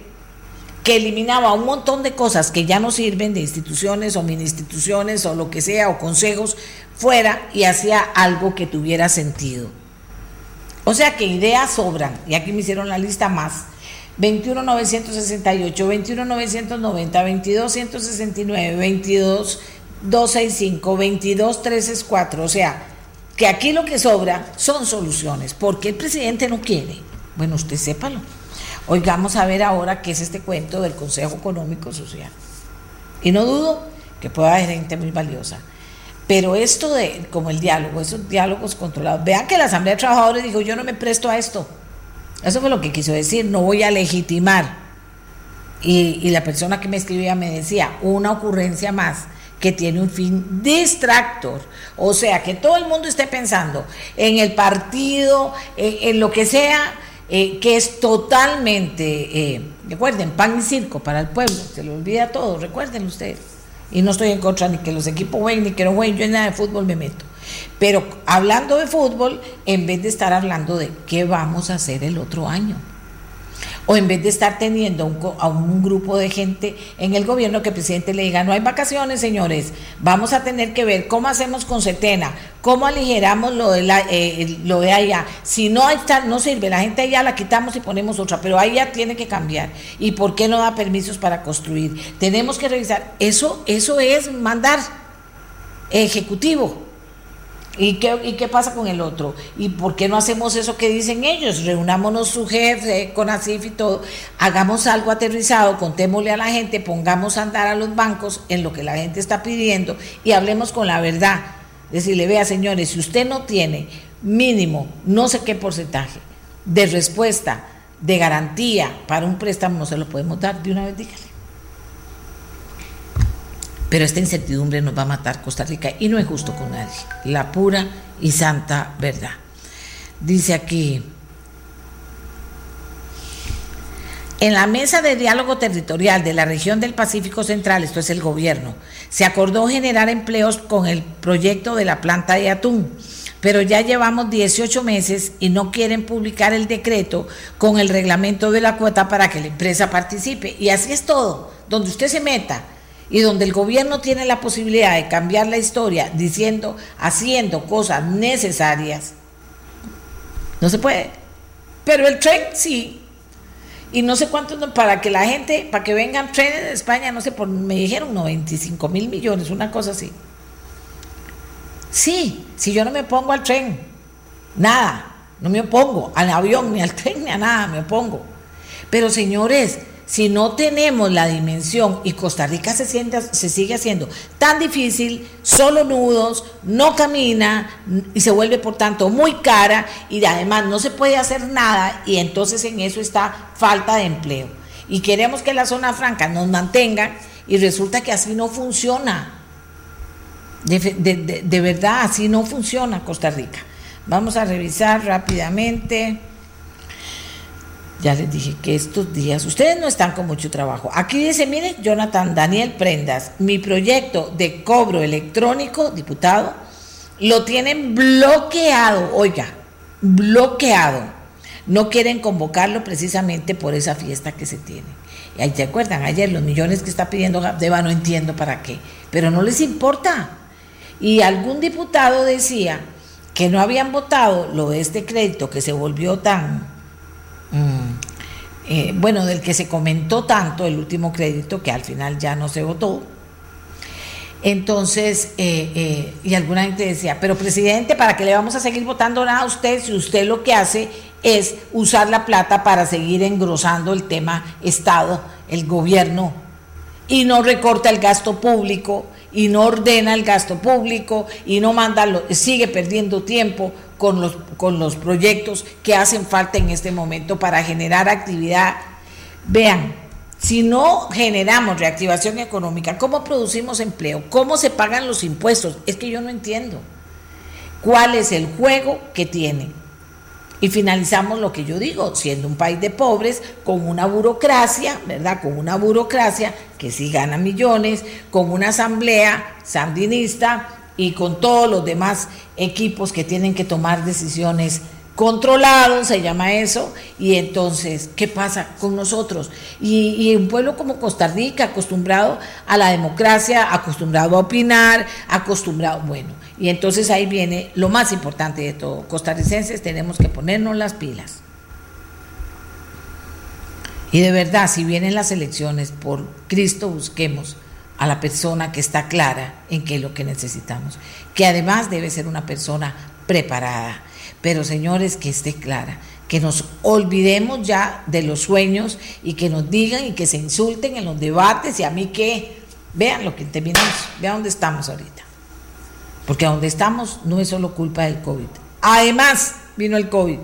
que eliminaba un montón de cosas que ya no sirven de instituciones o mini instituciones o lo que sea, o consejos, fuera y hacía algo que tuviera sentido. O sea que ideas sobran, y aquí me hicieron la lista más. 21.968, 21.990, 22.169, 22.265, 22.364. O sea, que aquí lo que sobra son soluciones. porque el presidente no quiere? Bueno, usted sépalo. Oigamos a ver ahora qué es este cuento del Consejo Económico Social. Y no dudo que pueda haber gente muy valiosa. Pero esto de, como el diálogo, esos diálogos controlados, vean que la Asamblea de Trabajadores dijo, yo no me presto a esto. Eso fue lo que quiso decir, no voy a legitimar. Y, la persona que me escribía me decía, una ocurrencia más que tiene un fin distractor. O sea, que todo el mundo esté pensando en el partido, en, lo que sea, eh, que es totalmente, eh, recuerden, pan y circo para el pueblo, se lo olvida todo, recuerden ustedes y no estoy en contra ni que los equipos jueguen ni que no jueguen, yo en nada de fútbol me meto. Pero hablando de fútbol, en vez de estar hablando de qué vamos a hacer el otro año o en vez de estar teniendo un, a un grupo de gente en el gobierno que el presidente le diga, no hay vacaciones, señores, vamos a tener que ver cómo hacemos con Setena, cómo aligeramos lo de, la, eh, lo de allá. Si no está, no sirve, la gente allá la quitamos y ponemos otra, pero allá tiene que cambiar. ¿Y por qué no da permisos para construir? Tenemos que revisar. Eso, eso es mandar ejecutivo. ¿Y qué, ¿Y qué pasa con el otro? ¿Y por qué no hacemos eso que dicen ellos? Reunámonos su jefe con ASIF y todo, hagamos algo aterrizado, contémosle a la gente, pongamos a andar a los bancos en lo que la gente está pidiendo y hablemos con la verdad. Decirle, vea señores, si usted no tiene mínimo no sé qué porcentaje de respuesta, de garantía para un préstamo, no se lo podemos dar de una vez, dígale. Pero esta incertidumbre nos va a matar Costa Rica y no es justo con nadie. La pura y santa verdad. Dice aquí, en la mesa de diálogo territorial de la región del Pacífico Central, esto es el gobierno, se acordó generar empleos con el proyecto de la planta de atún pero ya llevamos 18 meses y no quieren publicar el decreto con el reglamento de la cuota para que la empresa participe. Y así es todo, donde usted se meta y donde el gobierno tiene la posibilidad de cambiar la historia diciendo, haciendo cosas necesarias, no se puede. Pero el tren sí. Y no sé cuánto, para que la gente, para que vengan trenes de España, no sé, por, me dijeron 95 mil millones, una cosa así. Sí, si yo no me pongo al tren, nada, no me opongo al avión, ni al tren, ni a nada, me opongo. Pero señores, si no tenemos la dimensión y Costa Rica se, siente, se sigue haciendo tan difícil, solo nudos, no camina y se vuelve por tanto muy cara y además no se puede hacer nada y entonces en eso está falta de empleo. Y queremos que la zona franca nos mantenga y resulta que así no funciona. De, de verdad, así no funciona Costa Rica. Vamos a revisar rápidamente. Ya les dije que estos días ustedes no están con mucho trabajo. Aquí dice, mire, Jonathan Daniel Prendas, mi proyecto de cobro electrónico, diputado, lo tienen bloqueado, oiga, bloqueado. No quieren convocarlo precisamente por esa fiesta que se tiene. Y ¿Te acuerdan? Ayer los millones que está pidiendo Gabdeva no entiendo para qué, pero no les importa. Y algún diputado decía que no habían votado lo de este crédito que se volvió tan Mm. Eh, bueno, del que se comentó tanto el último crédito, que al final ya no se votó. Entonces, eh, eh, y alguna gente decía, pero presidente, ¿para qué le vamos a seguir votando nada a usted si usted lo que hace es usar la plata para seguir engrosando el tema Estado, el gobierno, y no recorta el gasto público, y no ordena el gasto público, y no manda, sigue perdiendo tiempo? con los, con los proyectos que hacen falta en este momento para generar actividad. Vean, si no generamos reactivación económica, ¿cómo producimos empleo? ¿Cómo se pagan los impuestos? Es que yo no entiendo. ¿Cuál es el juego que tienen? Y finalizamos lo que yo digo, siendo un país de pobres, con una burocracia, ¿verdad? Con una burocracia que sí gana millones, con una asamblea sandinista y con todos los demás equipos que tienen que tomar decisiones controlados, se llama eso, y entonces, ¿qué pasa con nosotros? Y, un pueblo como Costa Rica, acostumbrado a la democracia, acostumbrado a opinar, acostumbrado, bueno, y entonces ahí viene lo más importante de todo, costarricenses tenemos que ponernos las pilas. Y de verdad, si vienen las elecciones, por Cristo busquemos a la persona que está clara en qué es lo que necesitamos, que además debe ser una persona preparada, pero señores, que esté clara, que nos olvidemos ya de los sueños y que nos digan y que se insulten en los debates y a mí que vean lo que terminamos, vean dónde estamos ahorita. Porque a donde estamos no es solo culpa del COVID. Además vino el COVID.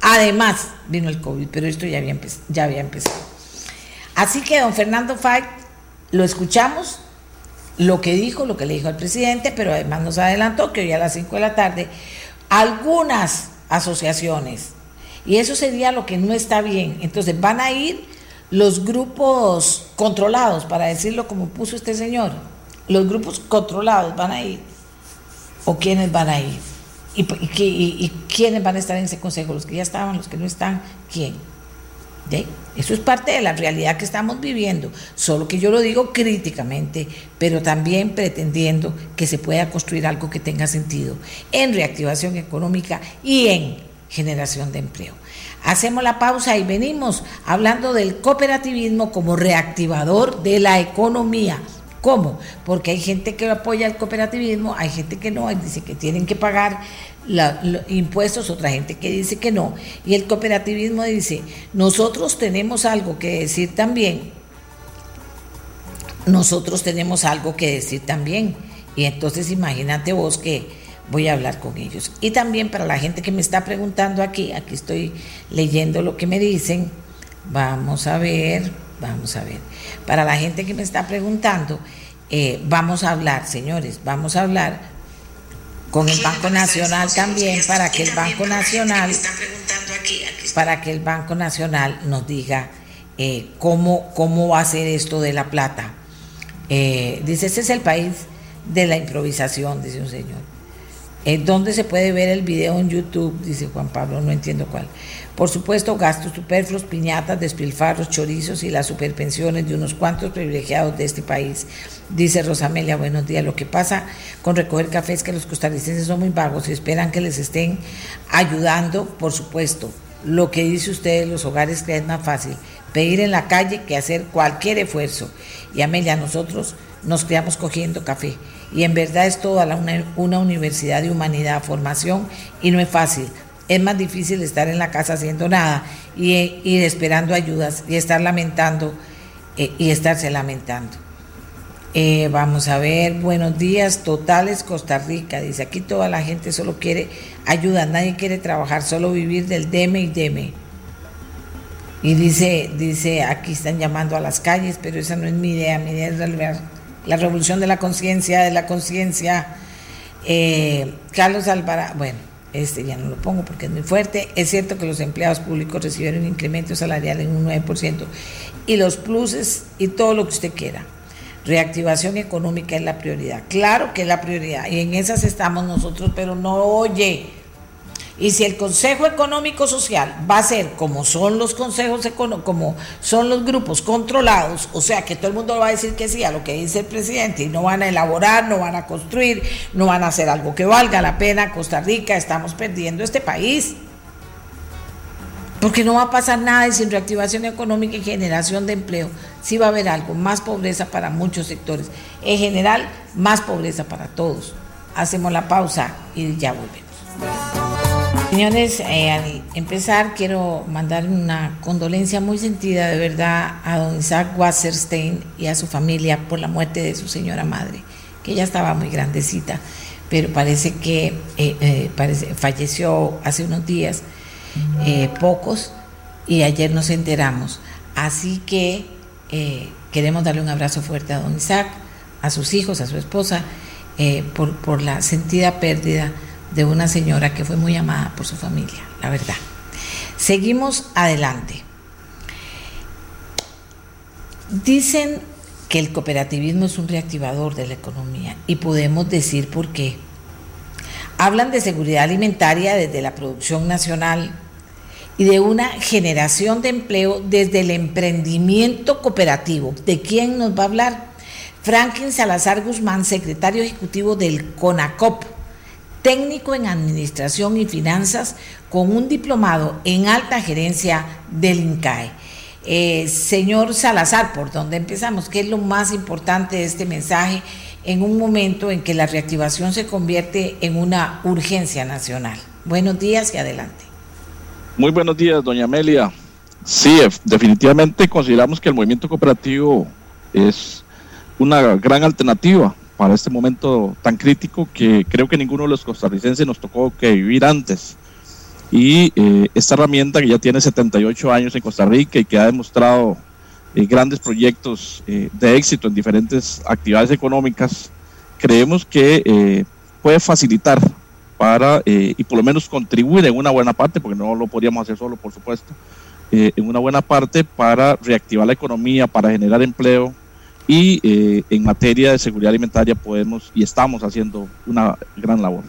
Además vino el COVID, pero esto ya había, ya había empezado. Así que don Fernando Fay lo escuchamos, lo que dijo, lo que le dijo al presidente, pero además nos adelantó que hoy a las 5 de la tarde algunas asociaciones, y eso sería lo que no está bien, entonces van a ir los grupos controlados, para decirlo como puso este señor, los grupos controlados van a ir ¿O quiénes van a ir? ¿Y, y, quiénes van a estar en ese consejo? ¿Los que ya estaban, los que no están? ¿Quién? Eso es parte de la realidad que estamos viviendo, solo que yo lo digo críticamente, pero también pretendiendo que se pueda construir algo que tenga sentido en reactivación económica y en generación de empleo. Hacemos la pausa y venimos hablando del cooperativismo como reactivador de la economía. ¿Cómo? Porque hay gente que apoya el cooperativismo, hay gente que no, dice que tienen que pagar los impuestos, otra gente que dice que no. Y el cooperativismo dice, nosotros tenemos algo que decir también. Nosotros tenemos algo que decir también. Y entonces imagínate vos que voy a hablar con ellos. Y también para la gente que me está preguntando aquí, aquí estoy leyendo lo que me dicen. Vamos a ver, Vamos a ver. Para la gente que me está preguntando, eh, vamos a hablar, señores, vamos a hablar con el Banco Nacional también para que el Banco Nacional para que el Banco Nacional nos diga eh, cómo, cómo va a ser esto de la plata. Eh, dice, ese es el país de la improvisación, dice un señor. ¿Dónde se puede ver el video en YouTube? Dice Juan Pablo, no entiendo cuál. Por supuesto, gastos superfluos, piñatas, despilfarros, chorizos y las superpensiones de unos cuantos privilegiados de este país. Dice Rosamelia, buenos días. Lo que pasa con recoger café es que los costarricenses son muy vagos y esperan que les estén ayudando, por supuesto. Lo que dice usted los hogares que es más fácil pedir en la calle que hacer cualquier esfuerzo. Y Amelia, nosotros nos criamos cogiendo café. Y en verdad es toda una, una universidad de humanidad, formación, y no es fácil es más difícil estar en la casa haciendo nada y ir esperando ayudas y estar lamentando eh, y estarse lamentando. Eh, vamos a ver, buenos días, totales Costa Rica. Dice, aquí toda la gente solo quiere ayuda, nadie quiere trabajar, solo vivir del deme y deme. Y dice, dice, aquí están llamando a las calles, pero esa no es mi idea, mi idea es la revolución de la conciencia, de la conciencia. Eh, Carlos Alvarado, bueno, este ya no lo pongo porque es muy fuerte. Es cierto que los empleados públicos recibieron un incremento salarial en un 9% y los pluses y todo lo que usted quiera. Reactivación económica es la prioridad. Claro que es la prioridad y en esas estamos nosotros, pero no oye. Y si el Consejo Económico Social va a ser como son los consejos como son los grupos controlados, o sea que todo el mundo va a decir que sí a lo que dice el presidente y no van a elaborar, no van a construir, no van a hacer algo que valga la pena, Costa Rica, estamos perdiendo este país. Porque no va a pasar nada y sin reactivación económica y generación de empleo, sí va a haber algo, más pobreza para muchos sectores. En general, más pobreza para todos. Hacemos la pausa y ya volvemos. Señores, eh, al empezar quiero mandar una condolencia muy sentida de verdad a don Isaac Wasserstein y a su familia por la muerte de su señora madre, que ya estaba muy grandecita, pero parece que eh, eh, falleció hace unos días, pocos, y ayer nos enteramos. Así que queremos darle un abrazo fuerte a don Isaac, a sus hijos, a su esposa, por, por la sentida pérdida de una señora que fue muy amada por su familia, la verdad. Seguimos adelante. Dicen que el cooperativismo es un reactivador de la economía y podemos decir por qué. Hablan de seguridad alimentaria desde la producción nacional y de una generación de empleo desde el emprendimiento cooperativo. ¿De quién nos va a hablar? Franklin Salazar Guzmán, secretario ejecutivo del CONACOP, técnico en administración y finanzas con un diplomado en alta gerencia del INCAE. Eh, señor Salazar, ¿por dónde empezamos? ¿Qué es lo más importante de este mensaje en un momento en que la reactivación se convierte en una urgencia nacional? Buenos días y adelante. Muy buenos días, doña Amelia. Sí, definitivamente consideramos que el movimiento cooperativo es una gran alternativa para este momento tan crítico que creo que ninguno de los costarricenses nos tocó que vivir antes. Y eh, esta herramienta que ya tiene 78 años en Costa Rica y que ha demostrado eh, grandes proyectos eh, de éxito en diferentes actividades económicas, creemos que puede facilitar para, y por lo menos contribuir en una buena parte, porque no lo podríamos hacer solo, por supuesto, en una buena parte para reactivar la economía, para generar empleo, y eh, en materia de seguridad alimentaria podemos y estamos haciendo una gran labor.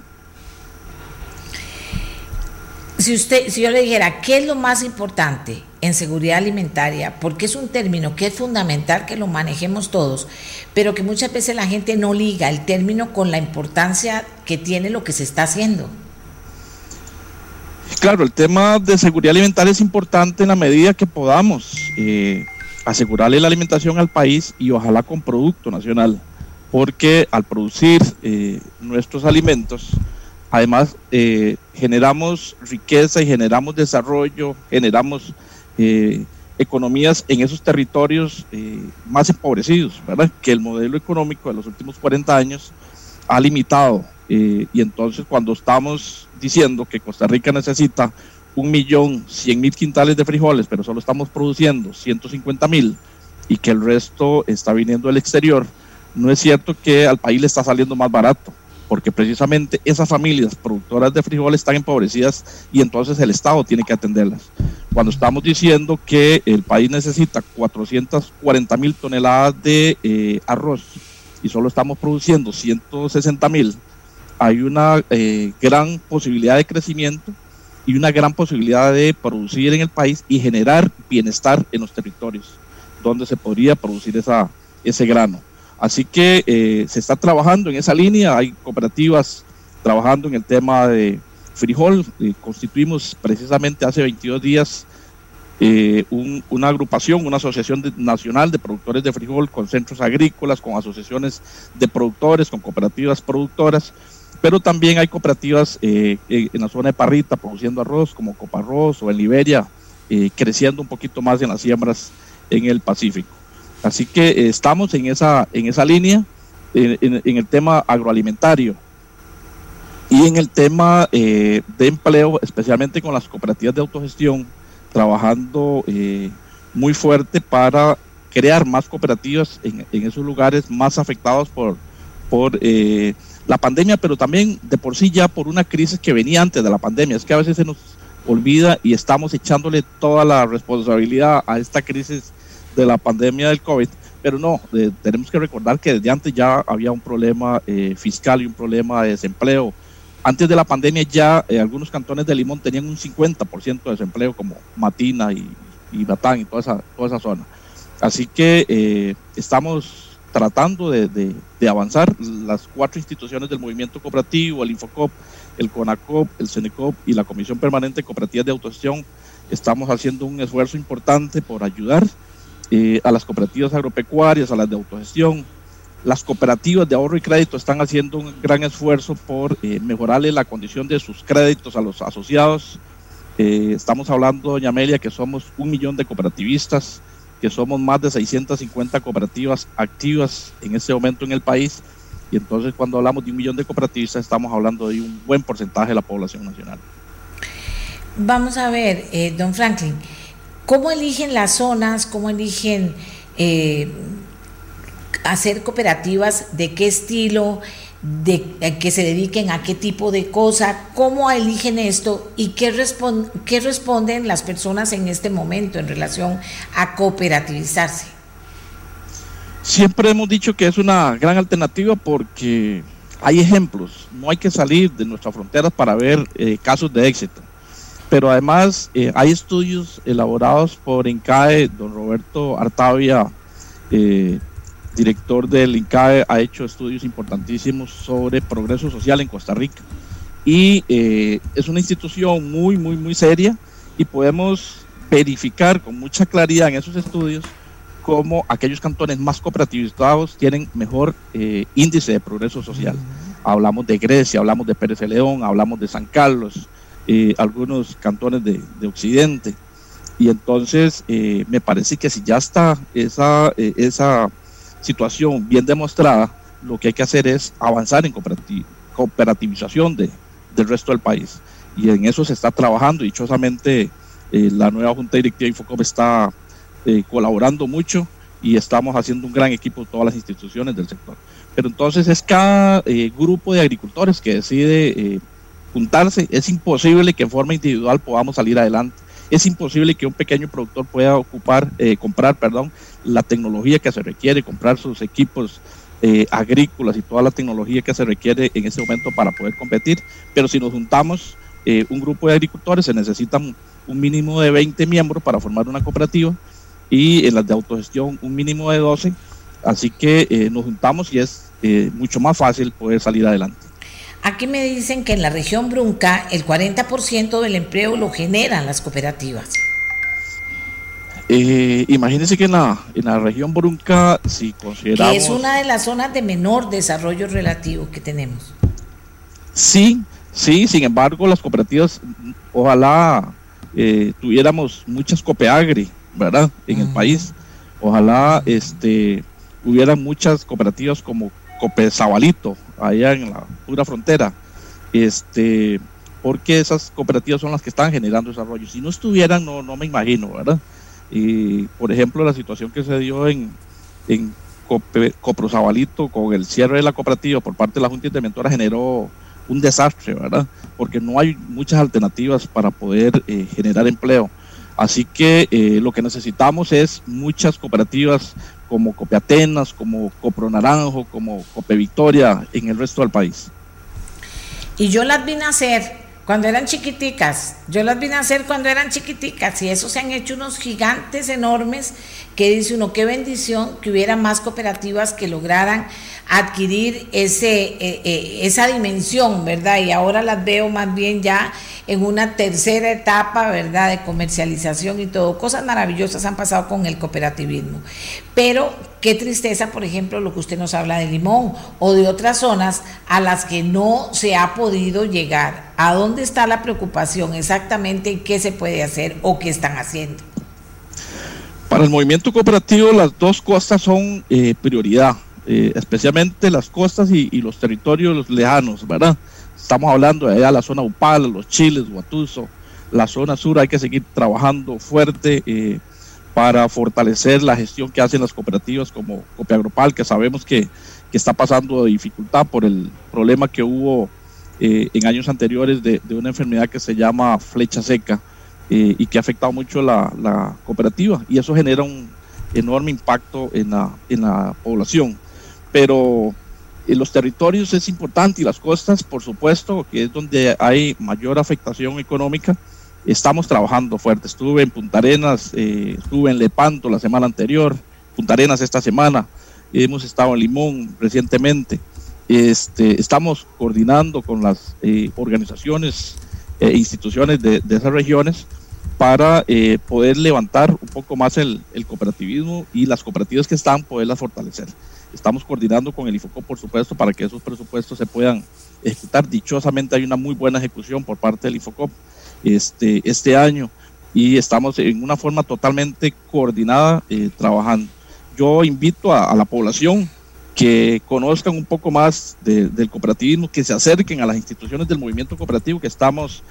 Si usted, si yo le dijera, ¿qué es lo más importante en seguridad alimentaria? Porque es un término que es fundamental que lo manejemos todos, pero que muchas veces la gente no liga el término con la importancia que tiene lo que se está haciendo. Claro, el tema de seguridad alimentaria es importante en la medida que podamos eh, asegurarle la alimentación al país y ojalá con producto nacional, porque al producir eh, nuestros alimentos, además eh, generamos riqueza y generamos desarrollo, generamos economías en esos territorios más empobrecidos, ¿verdad? que el modelo económico de los últimos 40 años ha limitado eh, y entonces cuando estamos diciendo que Costa Rica necesita un millón cien mil quintales de frijoles, pero solo estamos produciendo 150 mil y que el resto está viniendo del exterior, no es cierto que al país le está saliendo más barato, porque precisamente esas familias productoras de frijoles están empobrecidas y entonces el Estado tiene que atenderlas. Cuando estamos diciendo que el país necesita 440 mil toneladas de eh, arroz y solo estamos produciendo 160 mil, hay una eh, gran posibilidad de crecimiento y una gran posibilidad de producir en el país y generar bienestar en los territorios donde se podría producir esa, ese grano. Así que eh, se está trabajando en esa línea, hay cooperativas trabajando en el tema de frijol, eh, constituimos precisamente hace 22 días una agrupación, una asociación nacional de productores de frijol con centros agrícolas, con asociaciones de productores, con cooperativas productoras, pero también hay cooperativas eh, en la zona de Parrita produciendo arroz, como Coparroz o en Liberia, eh, creciendo un poquito más en las siembras en el Pacífico. Así que eh, estamos en esa, en esa línea, en, el tema agroalimentario y en el tema de empleo, especialmente con las cooperativas de autogestión, trabajando muy fuerte para crear más cooperativas en, esos lugares más afectados por, por la pandemia, pero también de por sí ya por una crisis que venía antes de la pandemia. Es que a veces se nos olvida y estamos echándole toda la responsabilidad a esta crisis de la pandemia del COVID, pero no, eh, tenemos que recordar que desde antes ya había un problema eh, fiscal y un problema de desempleo. Antes de la pandemia ya eh, algunos cantones de Limón tenían un 50% de desempleo, como Matina y, y Batán y toda esa, toda esa zona. Así que estamos tratando de, avanzar. Las cuatro instituciones del movimiento cooperativo, el Infocop, el CONACOP, el CENECOP y la Comisión Permanente de Cooperativas de Autogestión, estamos haciendo un esfuerzo importante por ayudar eh, a las cooperativas agropecuarias, a las de autogestión. Las cooperativas de ahorro y crédito están haciendo un gran esfuerzo por eh, mejorarle la condición de sus créditos a los asociados. Eh, estamos hablando, doña Amelia, que somos un millón de cooperativistas que somos más de 650 cooperativas activas en este momento en el país. Y entonces cuando hablamos de un millón de cooperativistas estamos hablando de un buen porcentaje de la población nacional. Vamos a ver, eh, don Franklin, ¿cómo eligen las zonas? ¿Cómo eligen eh, hacer cooperativas? ¿De qué estilo? De eh, que se dediquen a qué tipo de cosa, cómo eligen esto y qué, qué responden las personas en este momento en relación a cooperativizarse. Siempre hemos dicho que es una gran alternativa porque hay ejemplos, no hay que salir de nuestras fronteras para ver eh, casos de éxito. Pero además eh, hay estudios elaborados por INCAE, don Roberto Artavia, director del INCAE, ha hecho estudios importantísimos sobre progreso social en Costa Rica. Y eh, es una institución muy, muy, muy seria y podemos verificar con mucha claridad en esos estudios cómo aquellos cantones más cooperativizados tienen mejor eh, índice de progreso social. Hablamos de Grecia, hablamos de Pérez de León, hablamos de San Carlos, eh, algunos cantones de, de, Occidente. Y entonces me parece que si ya está esa, esa situación bien demostrada, lo que hay que hacer es avanzar en cooperativización de, del resto del país. Y en eso se está trabajando. Dichosamente, eh, la nueva Junta Directiva Infocop está eh, colaborando mucho y estamos haciendo un gran equipo todas las instituciones del sector. Pero entonces es cada eh, grupo de agricultores que decide juntarse. Es imposible que en forma individual podamos salir adelante. es imposible que un pequeño productor pueda ocupar, comprar, perdón, la tecnología que se requiere, comprar sus equipos eh, agrícolas y toda la tecnología que se requiere en ese momento para poder competir. Pero si nos juntamos eh, un grupo de agricultores, se necesitan un mínimo de 20 miembros para formar una cooperativa y en las de autogestión un mínimo de 12. Así que nos juntamos y es mucho más fácil poder salir adelante. Aquí me dicen que en la región Brunca el 40% del empleo lo generan las cooperativas. Eh, imagínense que en la, en la región Brunca, si consideramos... Que es una de las zonas de menor desarrollo relativo que tenemos. Sí, sí, sin embargo las cooperativas, ojalá eh, tuviéramos muchas copeagri, ¿verdad? En el país. Ojalá este, hubieran muchas cooperativas como Cope Zabalito, allá en la pura frontera, este, porque esas cooperativas son las que están generando desarrollo. Si no estuvieran, no, no me imagino, ¿verdad? Y, por ejemplo, la situación que se dio en, en Coprozabalito con el cierre de la cooperativa por parte de la Junta Interventora generó un desastre, ¿verdad? Porque no hay muchas alternativas para poder eh, generar empleo. Así que eh, lo que necesitamos es muchas cooperativas como Cope Atenas, como Copro Naranjo, como Cope Victoria en el resto del país. Y yo las vine a hacer cuando eran chiquiticas, yo las vine a hacer cuando eran chiquiticas y eso se han hecho unos gigantes enormes que dice uno, qué bendición que hubiera más cooperativas que lograran adquirir ese, eh, eh, esa dimensión, ¿verdad? Y ahora las veo más bien ya en una tercera etapa, ¿verdad?, de comercialización y todo. Cosas maravillosas han pasado con el cooperativismo. Pero qué tristeza, por ejemplo, lo que usted nos habla de Limón o de otras zonas a las que no se ha podido llegar. ¿A dónde está la preocupación exactamente qué se puede hacer o qué están haciendo? Para el movimiento cooperativo las dos costas son eh, prioridad, eh, especialmente las costas y, y los territorios lejanos, ¿verdad? Estamos hablando de allá la zona Upala, los Chiles, Guatuso, la zona sur, hay que seguir trabajando fuerte eh, para fortalecer la gestión que hacen las cooperativas como Copiagropal, que sabemos que, está pasando de dificultad por el problema que hubo eh, en años anteriores de, una enfermedad que se llama flecha seca eh, y que ha afectado mucho la, la, cooperativa y eso genera un enorme impacto en la, en la población. Pero en los territorios es importante y las costas, por supuesto, que es donde hay mayor afectación económica. Estamos trabajando fuerte. Estuve en Punta Arenas, eh, estuve en Lepanto la semana anterior, Punta Arenas esta semana, hemos estado en Limón recientemente. Este, estamos coordinando con las eh, organizaciones e instituciones de, esas regiones para poder levantar un poco más el, el cooperativismo y las cooperativas que están, poderlas fortalecer. Estamos coordinando con el IFOCO, por supuesto, para que esos presupuestos se puedan ejecutar. Dichosamente hay una muy buena ejecución por parte del IFOCOP este, este año y estamos en una forma totalmente coordinada eh, trabajando. Yo invito a, la población que conozcan un poco más del cooperativismo, que se acerquen a las instituciones del movimiento cooperativo, que estamos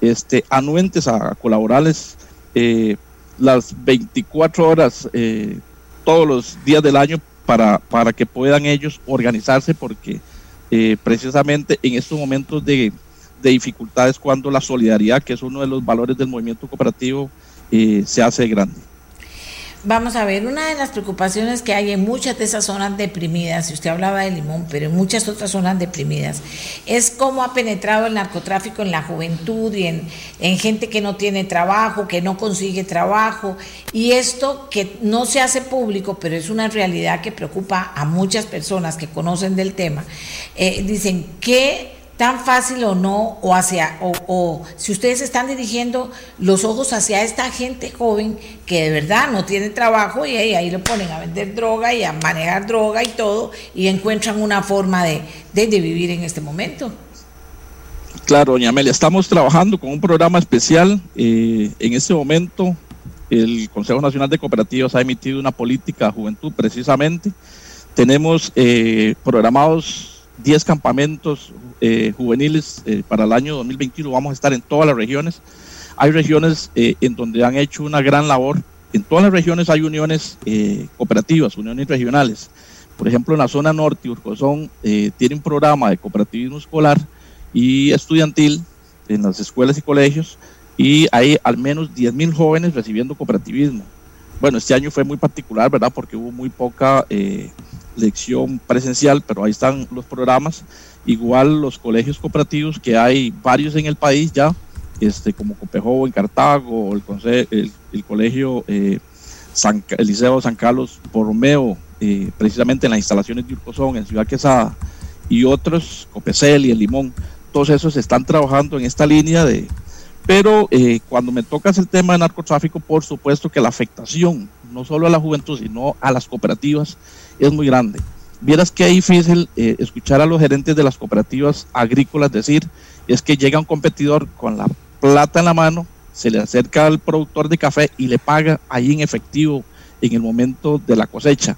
este, anuentes a colaborarles eh, las 24 horas eh, todos los días del año para, para que puedan ellos organizarse porque eh, precisamente en estos momentos de, de, dificultades cuando la solidaridad, que es uno de los valores del movimiento cooperativo, eh, se hace grande. Vamos a ver, una de las preocupaciones que hay en muchas de esas zonas deprimidas, y usted hablaba de Limón, pero en muchas otras zonas deprimidas, es cómo ha penetrado el narcotráfico en la juventud y en, en gente que no tiene trabajo, que no consigue trabajo, y esto que no se hace público, pero es una realidad que preocupa a muchas personas que conocen del tema, eh, dicen que tan fácil o no, o hacia, o, si ustedes están dirigiendo los ojos hacia esta gente joven que de verdad no tiene trabajo y ahí, ahí lo ponen a vender droga y a manejar droga y todo, y encuentran una forma de, de, vivir en este momento. Claro, doña Amelia, estamos trabajando con un programa especial. Eh, en este momento, el Consejo Nacional de Cooperativas ha emitido una política de juventud precisamente. Tenemos eh, programados 10 campamentos eh, juveniles eh, para el año 2021. Vamos a estar en todas las regiones. Hay regiones eh, en donde han hecho una gran labor. En todas las regiones hay uniones cooperativas, uniones regionales. Por ejemplo, en la zona norte, Urcozón tiene un programa de cooperativismo escolar y estudiantil en las escuelas y colegios y hay al menos 10.000 jóvenes recibiendo cooperativismo. Bueno, este año fue muy particular, ¿verdad? Porque hubo muy poca eh, lección presencial, pero ahí están los programas. Igual los colegios cooperativos, que hay varios en el país ya, este, como Copejobo en Cartago, el, el, el colegio eh, San, el Liceo San Carlos Borromeo, eh, precisamente en las instalaciones de Urcozón, en Ciudad Quesada, y otros, Copecel y el Limón, todos esos están trabajando en esta línea de... Pero eh, cuando me tocas el tema de narcotráfico, por supuesto que la afectación, no solo a la juventud, sino a las cooperativas, es muy grande. Vieras que difícil eh, escuchar a los gerentes de las cooperativas agrícolas decir, es que llega un competidor con la plata en la mano, se le acerca al productor de café y le paga ahí en efectivo en el momento de la cosecha.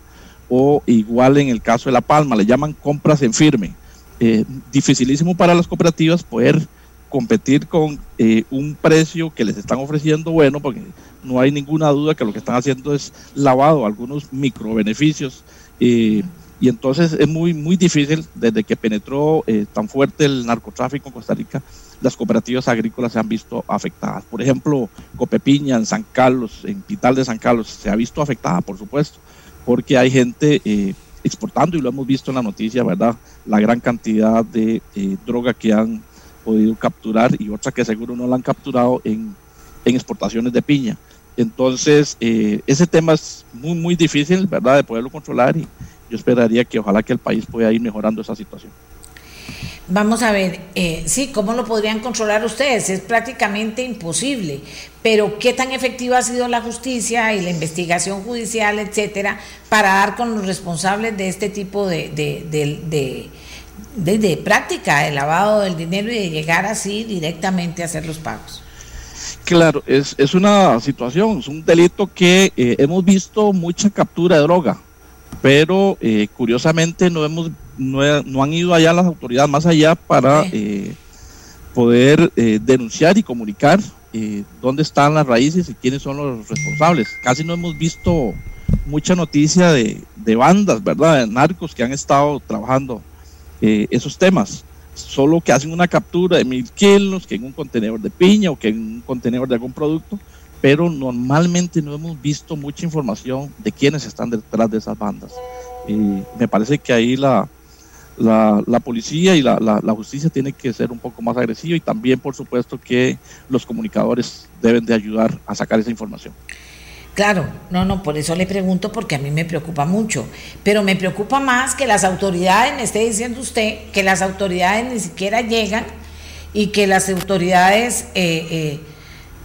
O igual en el caso de la palma, le llaman compras en firme. Eh, dificilísimo para las cooperativas poder competir con eh, un precio que les están ofreciendo bueno, porque no hay ninguna duda que lo que están haciendo es lavado algunos micro beneficios. Eh, y entonces es muy, muy difícil, desde que penetró tan fuerte el narcotráfico en Costa Rica, las cooperativas agrícolas se han visto afectadas. Por ejemplo, Copepiña en San Carlos, en Pital de San Carlos, se ha visto afectada, por supuesto, porque hay gente exportando y lo hemos visto en la noticia, ¿verdad? La gran cantidad de eh, droga que han podido capturar y otra que seguro no la han capturado en, en exportaciones de piña. Entonces, eh, ese tema es muy, muy difícil, ¿verdad?, de poderlo controlar y yo esperaría que ojalá que el país pueda ir mejorando esa situación. Vamos a ver, eh, sí, ¿cómo lo podrían controlar ustedes? Es prácticamente imposible, pero ¿qué tan efectiva ha sido la justicia y la investigación judicial, etcétera, para dar con los responsables de este tipo de, práctica, de lavado del dinero y de llegar así directamente a hacer los pagos? Claro, es, es una situación, es un delito que eh, hemos visto mucha captura de droga, pero eh, curiosamente no hemos no, han ido allá las autoridades más allá para eh, poder eh, denunciar y comunicar eh, dónde están las raíces y quiénes son los responsables. Casi no hemos visto mucha noticia de, bandas, ¿verdad? De narcos que han estado trabajando esos temas. Solo que hacen una captura de mil kilos, que en un contenedor de piña o que en un contenedor de algún producto, pero normalmente no hemos visto mucha información de quiénes están detrás de esas bandas. me parece que ahí la, la, policía y la, justicia tiene que ser un poco más agresiva y también, por supuesto, que los comunicadores deben de ayudar a sacar esa información. Claro, no, no, por eso le pregunto porque a mí me preocupa mucho, pero me preocupa más que las autoridades, me esté diciendo usted, que las autoridades ni siquiera llegan y que las autoridades eh, eh,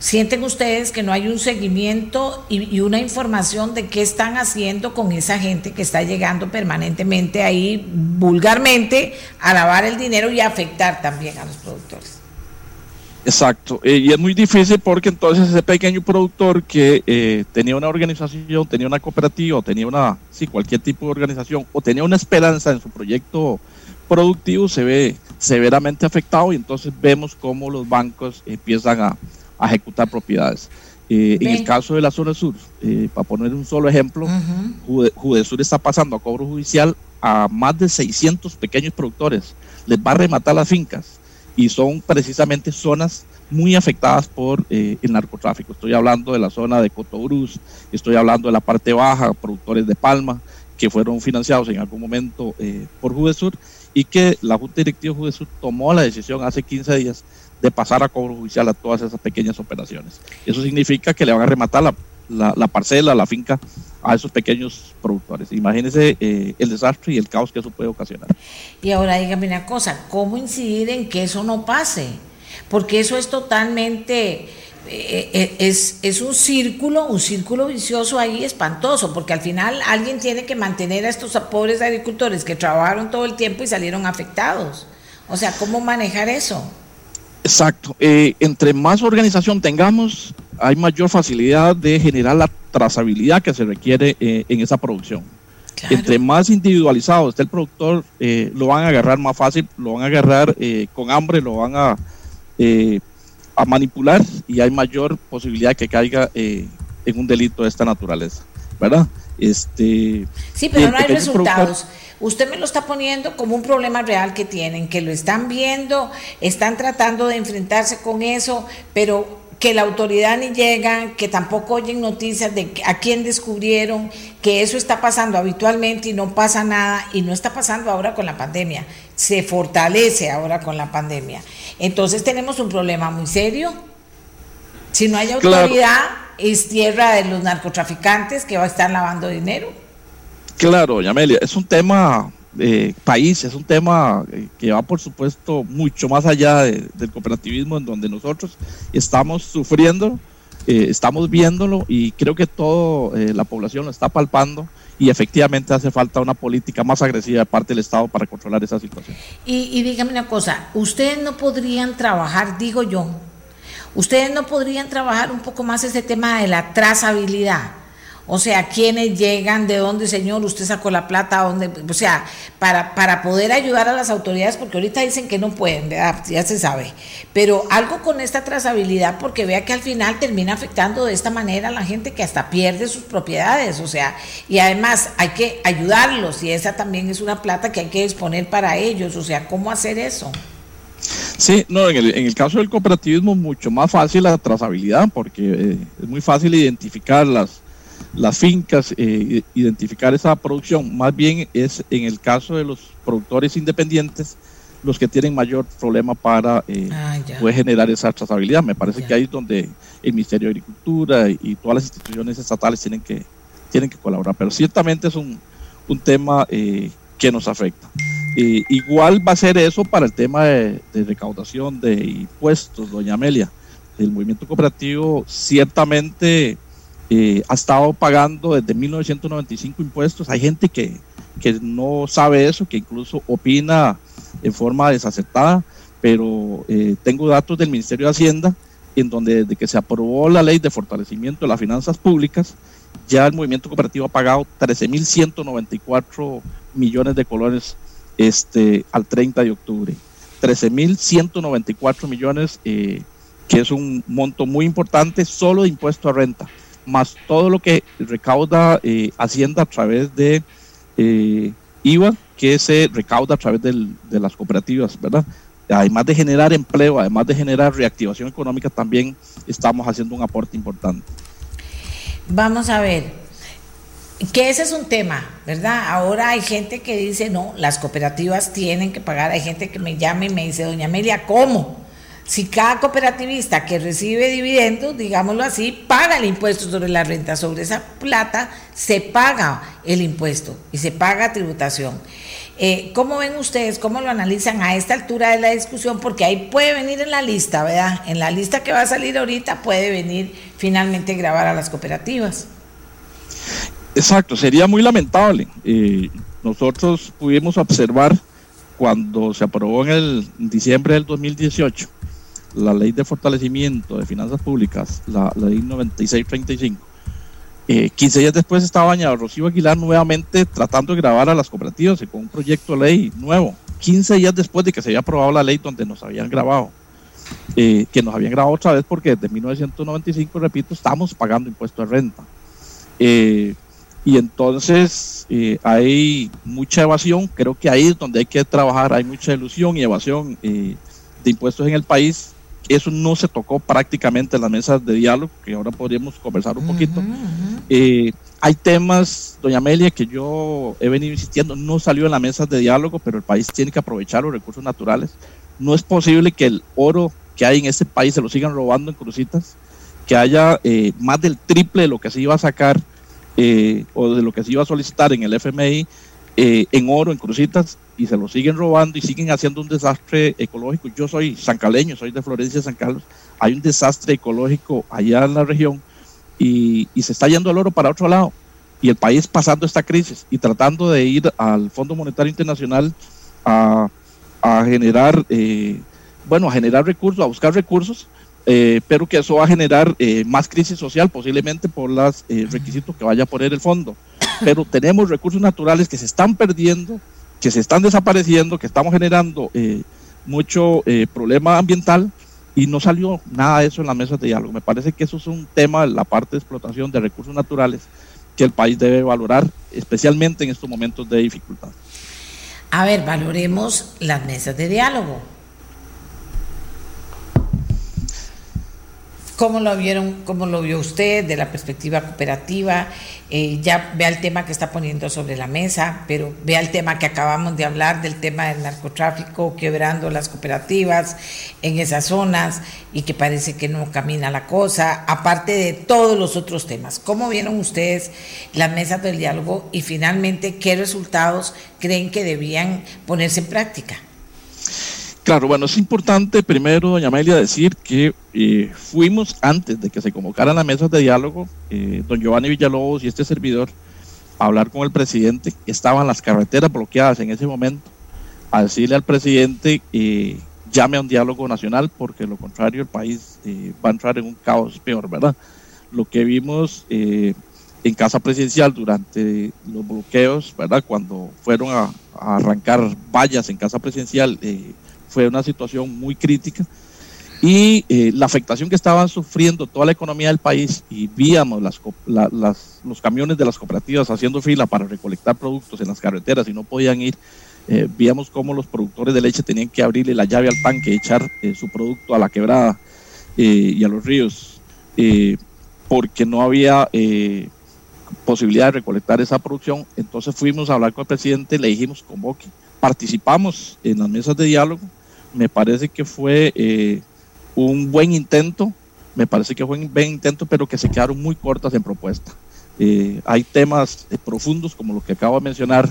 ¿Sienten ustedes que no hay un seguimiento y, una información de qué están haciendo con esa gente que está llegando permanentemente ahí, vulgarmente, a lavar el dinero y a afectar también a los productores? Exacto, eh, y es muy difícil porque entonces ese pequeño productor que eh, tenía una organización, tenía una cooperativa, o tenía una, sí, cualquier tipo de organización, o tenía una esperanza en su proyecto productivo, se ve severamente afectado y entonces vemos cómo los bancos empiezan a, a ejecutar propiedades. Eh, en el caso de la zona sur, eh, para poner un solo ejemplo, Judesur está pasando a cobro judicial a más de 600 pequeños productores. Les va a rematar las fincas y son precisamente zonas muy afectadas por eh, el narcotráfico. Estoy hablando de la zona de Cotobruz, estoy hablando de la parte baja, productores de palma, que fueron financiados en algún momento por Judesur y que la Junta Directiva de Judesur tomó la decisión hace 15 días de pasar a cobro judicial a todas esas pequeñas operaciones. Eso significa que le van a rematar la, la, parcela, la finca a esos pequeños productores. Imagínense eh, el desastre y el caos que eso puede ocasionar. Y ahora dígame una cosa, ¿cómo incidir en que eso no pase? Porque eso es totalmente... Eh, eh, es, es, un círculo, un círculo vicioso ahí espantoso, porque al final alguien tiene que mantener a estos pobres agricultores que trabajaron todo el tiempo y salieron afectados. O sea, ¿cómo manejar eso? Exacto. Eh, entre más organización tengamos, hay mayor facilidad de generar la trazabilidad que se requiere eh, en esa producción. Entre más individualizado esté el productor, eh, lo van a agarrar más fácil, lo van a agarrar con hambre, lo van a, a manipular y hay mayor posibilidad de que caiga en un delito de esta naturaleza, ¿verdad? Este, sí, pero no hay resultados. Usted me lo está poniendo como un problema real que tienen, que lo están viendo, están tratando de enfrentarse con eso, pero que la autoridad ni llega, que tampoco oyen noticias de a quién descubrieron, que eso está pasando habitualmente y no pasa nada, y no está pasando ahora con la pandemia, se fortalece ahora con la pandemia. Entonces tenemos un problema muy serio. Si no hay autoridad, es tierra de los narcotraficantes que va a estar lavando dinero. Claro, Yamelia, es un tema eh, país, es un tema eh, que va por supuesto mucho más allá del cooperativismo en donde nosotros estamos sufriendo, eh, estamos viéndolo y creo que toda la población lo está palpando y efectivamente hace falta una política más agresiva de parte del Estado para controlar esa situación. Y, y dígame una cosa, ustedes no podrían trabajar, digo yo, ustedes no podrían trabajar un poco más ese tema de la trazabilidad o sea, quiénes llegan, de dónde, señor, usted sacó la plata, dónde, o sea, para, para poder ayudar a las autoridades, porque ahorita dicen que no pueden, ¿verdad? ya se sabe. Pero algo con esta trazabilidad, porque vea que al final termina afectando de esta manera a la gente que hasta pierde sus propiedades, o sea, y además hay que ayudarlos, y esa también es una plata que hay que disponer para ellos, o sea, ¿cómo hacer eso? Sí, no, en el, en el caso del cooperativismo mucho más fácil la trazabilidad, porque eh, es muy fácil identificar las las fincas, eh, identificar esa producción. Más bien es en el caso de los productores independientes los que tienen mayor problema para eh, ah, poder generar esa trazabilidad. Me parece que ahí es donde el Ministerio de Agricultura y, todas las instituciones estatales tienen que, tienen que colaborar. Pero ciertamente es un, un tema eh, que nos afecta. igual va a ser eso para el tema de, de recaudación de impuestos, doña Amelia. El movimiento cooperativo ciertamente eh, ha estado pagando desde 1995 impuestos. Hay gente que, que no sabe eso, que incluso opina en forma desacertada, pero eh, tengo datos del Ministerio de Hacienda en donde desde que se aprobó la ley de fortalecimiento de las finanzas públicas, ya el movimiento cooperativo ha pagado 13.194 millones de colones este, al 30 de octubre. 13.194 millones, eh, que es un monto muy importante solo de impuesto a renta más todo lo que recauda eh, Hacienda a través de eh, IVA, que se recauda a través de las cooperativas, ¿verdad? Además de generar empleo, además de generar reactivación económica, también estamos haciendo un aporte importante. Vamos a ver, que ese es un tema, ¿verdad? Ahora hay gente que dice, no, las cooperativas tienen que pagar, hay gente que me llama y me dice, doña Amelia, ¿cómo? Si cada cooperativista que recibe dividendos, digámoslo así, paga el impuesto sobre la renta, sobre esa plata se paga el impuesto y se paga tributación. Eh, ¿Cómo ven ustedes, cómo lo analizan a esta altura de la discusión? Porque ahí puede venir en la lista, ¿verdad? En la lista que va a salir ahorita puede venir finalmente grabar a las cooperativas. Exacto, sería muy lamentable. Eh, nosotros pudimos observar cuando se aprobó en el diciembre del 2018 la ley de fortalecimiento de finanzas públicas, la, ley 9635, eh, 15 días después estaba bañado Rocío Aguilar nuevamente tratando de grabar a las cooperativas con un proyecto de ley nuevo, 15 días después de que se había aprobado la ley donde nos habían grabado, eh, que nos habían grabado otra vez porque desde 1995, repito, estamos pagando impuestos de renta. Eh, y entonces eh, hay mucha evasión, creo que ahí es donde hay que trabajar, hay mucha ilusión y evasión de impuestos en el país eso no se tocó prácticamente en las mesas de diálogo, que ahora podríamos conversar un poquito. Eh, hay temas, doña Amelia, que yo he venido insistiendo, no salió en las mesas de diálogo, pero el país tiene que aprovechar los recursos naturales. No es posible que el oro que hay en este país se lo sigan robando en crucitas, que haya eh, más del triple de lo que se iba a sacar eh, o de lo que se iba a solicitar en el FMI en oro, en crucitas, y se lo siguen robando y siguen haciendo un desastre ecológico. Yo soy sancaleño, soy de Florencia, San Carlos. Hay un desastre ecológico allá en la región y, se está yendo el oro para otro lado. Y el país pasando esta crisis y tratando de ir al Fondo Monetario Internacional a, generar, eh, bueno, a generar recursos, a buscar recursos, eh, pero que eso va a generar eh, más crisis social, posiblemente por los requisitos que vaya a poner el fondo. Pero tenemos recursos naturales que se están perdiendo que se están desapareciendo, que estamos generando eh, mucho eh, problema ambiental y no salió nada de eso en la mesa de diálogo. Me parece que eso es un tema, la parte de explotación de recursos naturales que el país debe valorar, especialmente en estos momentos de dificultad. A ver, valoremos las mesas de diálogo. ¿Cómo lo vieron, cómo lo vio usted de la perspectiva cooperativa? Eh, ya vea el tema que está poniendo sobre la mesa, pero vea el tema que acabamos de hablar del tema del narcotráfico, quebrando las cooperativas en esas zonas y que parece que no camina la cosa, aparte de todos los otros temas. ¿Cómo vieron ustedes las mesas del diálogo y finalmente qué resultados creen que debían ponerse en práctica? Claro, bueno, es importante primero, doña Amelia, decir que eh, fuimos antes de que se convocaran las mesas de diálogo, eh, don Giovanni Villalobos y este servidor, a hablar con el presidente. Estaban las carreteras bloqueadas en ese momento, a decirle al presidente, eh, llame a un diálogo nacional, porque lo contrario el país va a entrar en un caos peor, ¿verdad? Lo que vimos en casa presidencial durante los bloqueos, ¿verdad? Cuando fueron a arrancar vallas en casa presidencial fue una situación muy crítica y eh, la afectación que estaban sufriendo toda la economía del país y víamos las, los camiones de las cooperativas haciendo fila para recolectar productos en las carreteras y no podían ir, eh, víamos cómo los productores de leche tenían que abrirle la llave al tanque, echar eh, su producto a la quebrada y a los ríos, porque no había posibilidad de recolectar esa producción. Entonces fuimos a hablar con el presidente, le dijimos convoque. Participamos en las mesas de diálogo me parece que fue eh, un buen intento, me parece que fue un buen intento, pero que se quedaron muy cortas en propuesta. Eh, hay temas eh, profundos, como lo que acabo de mencionar,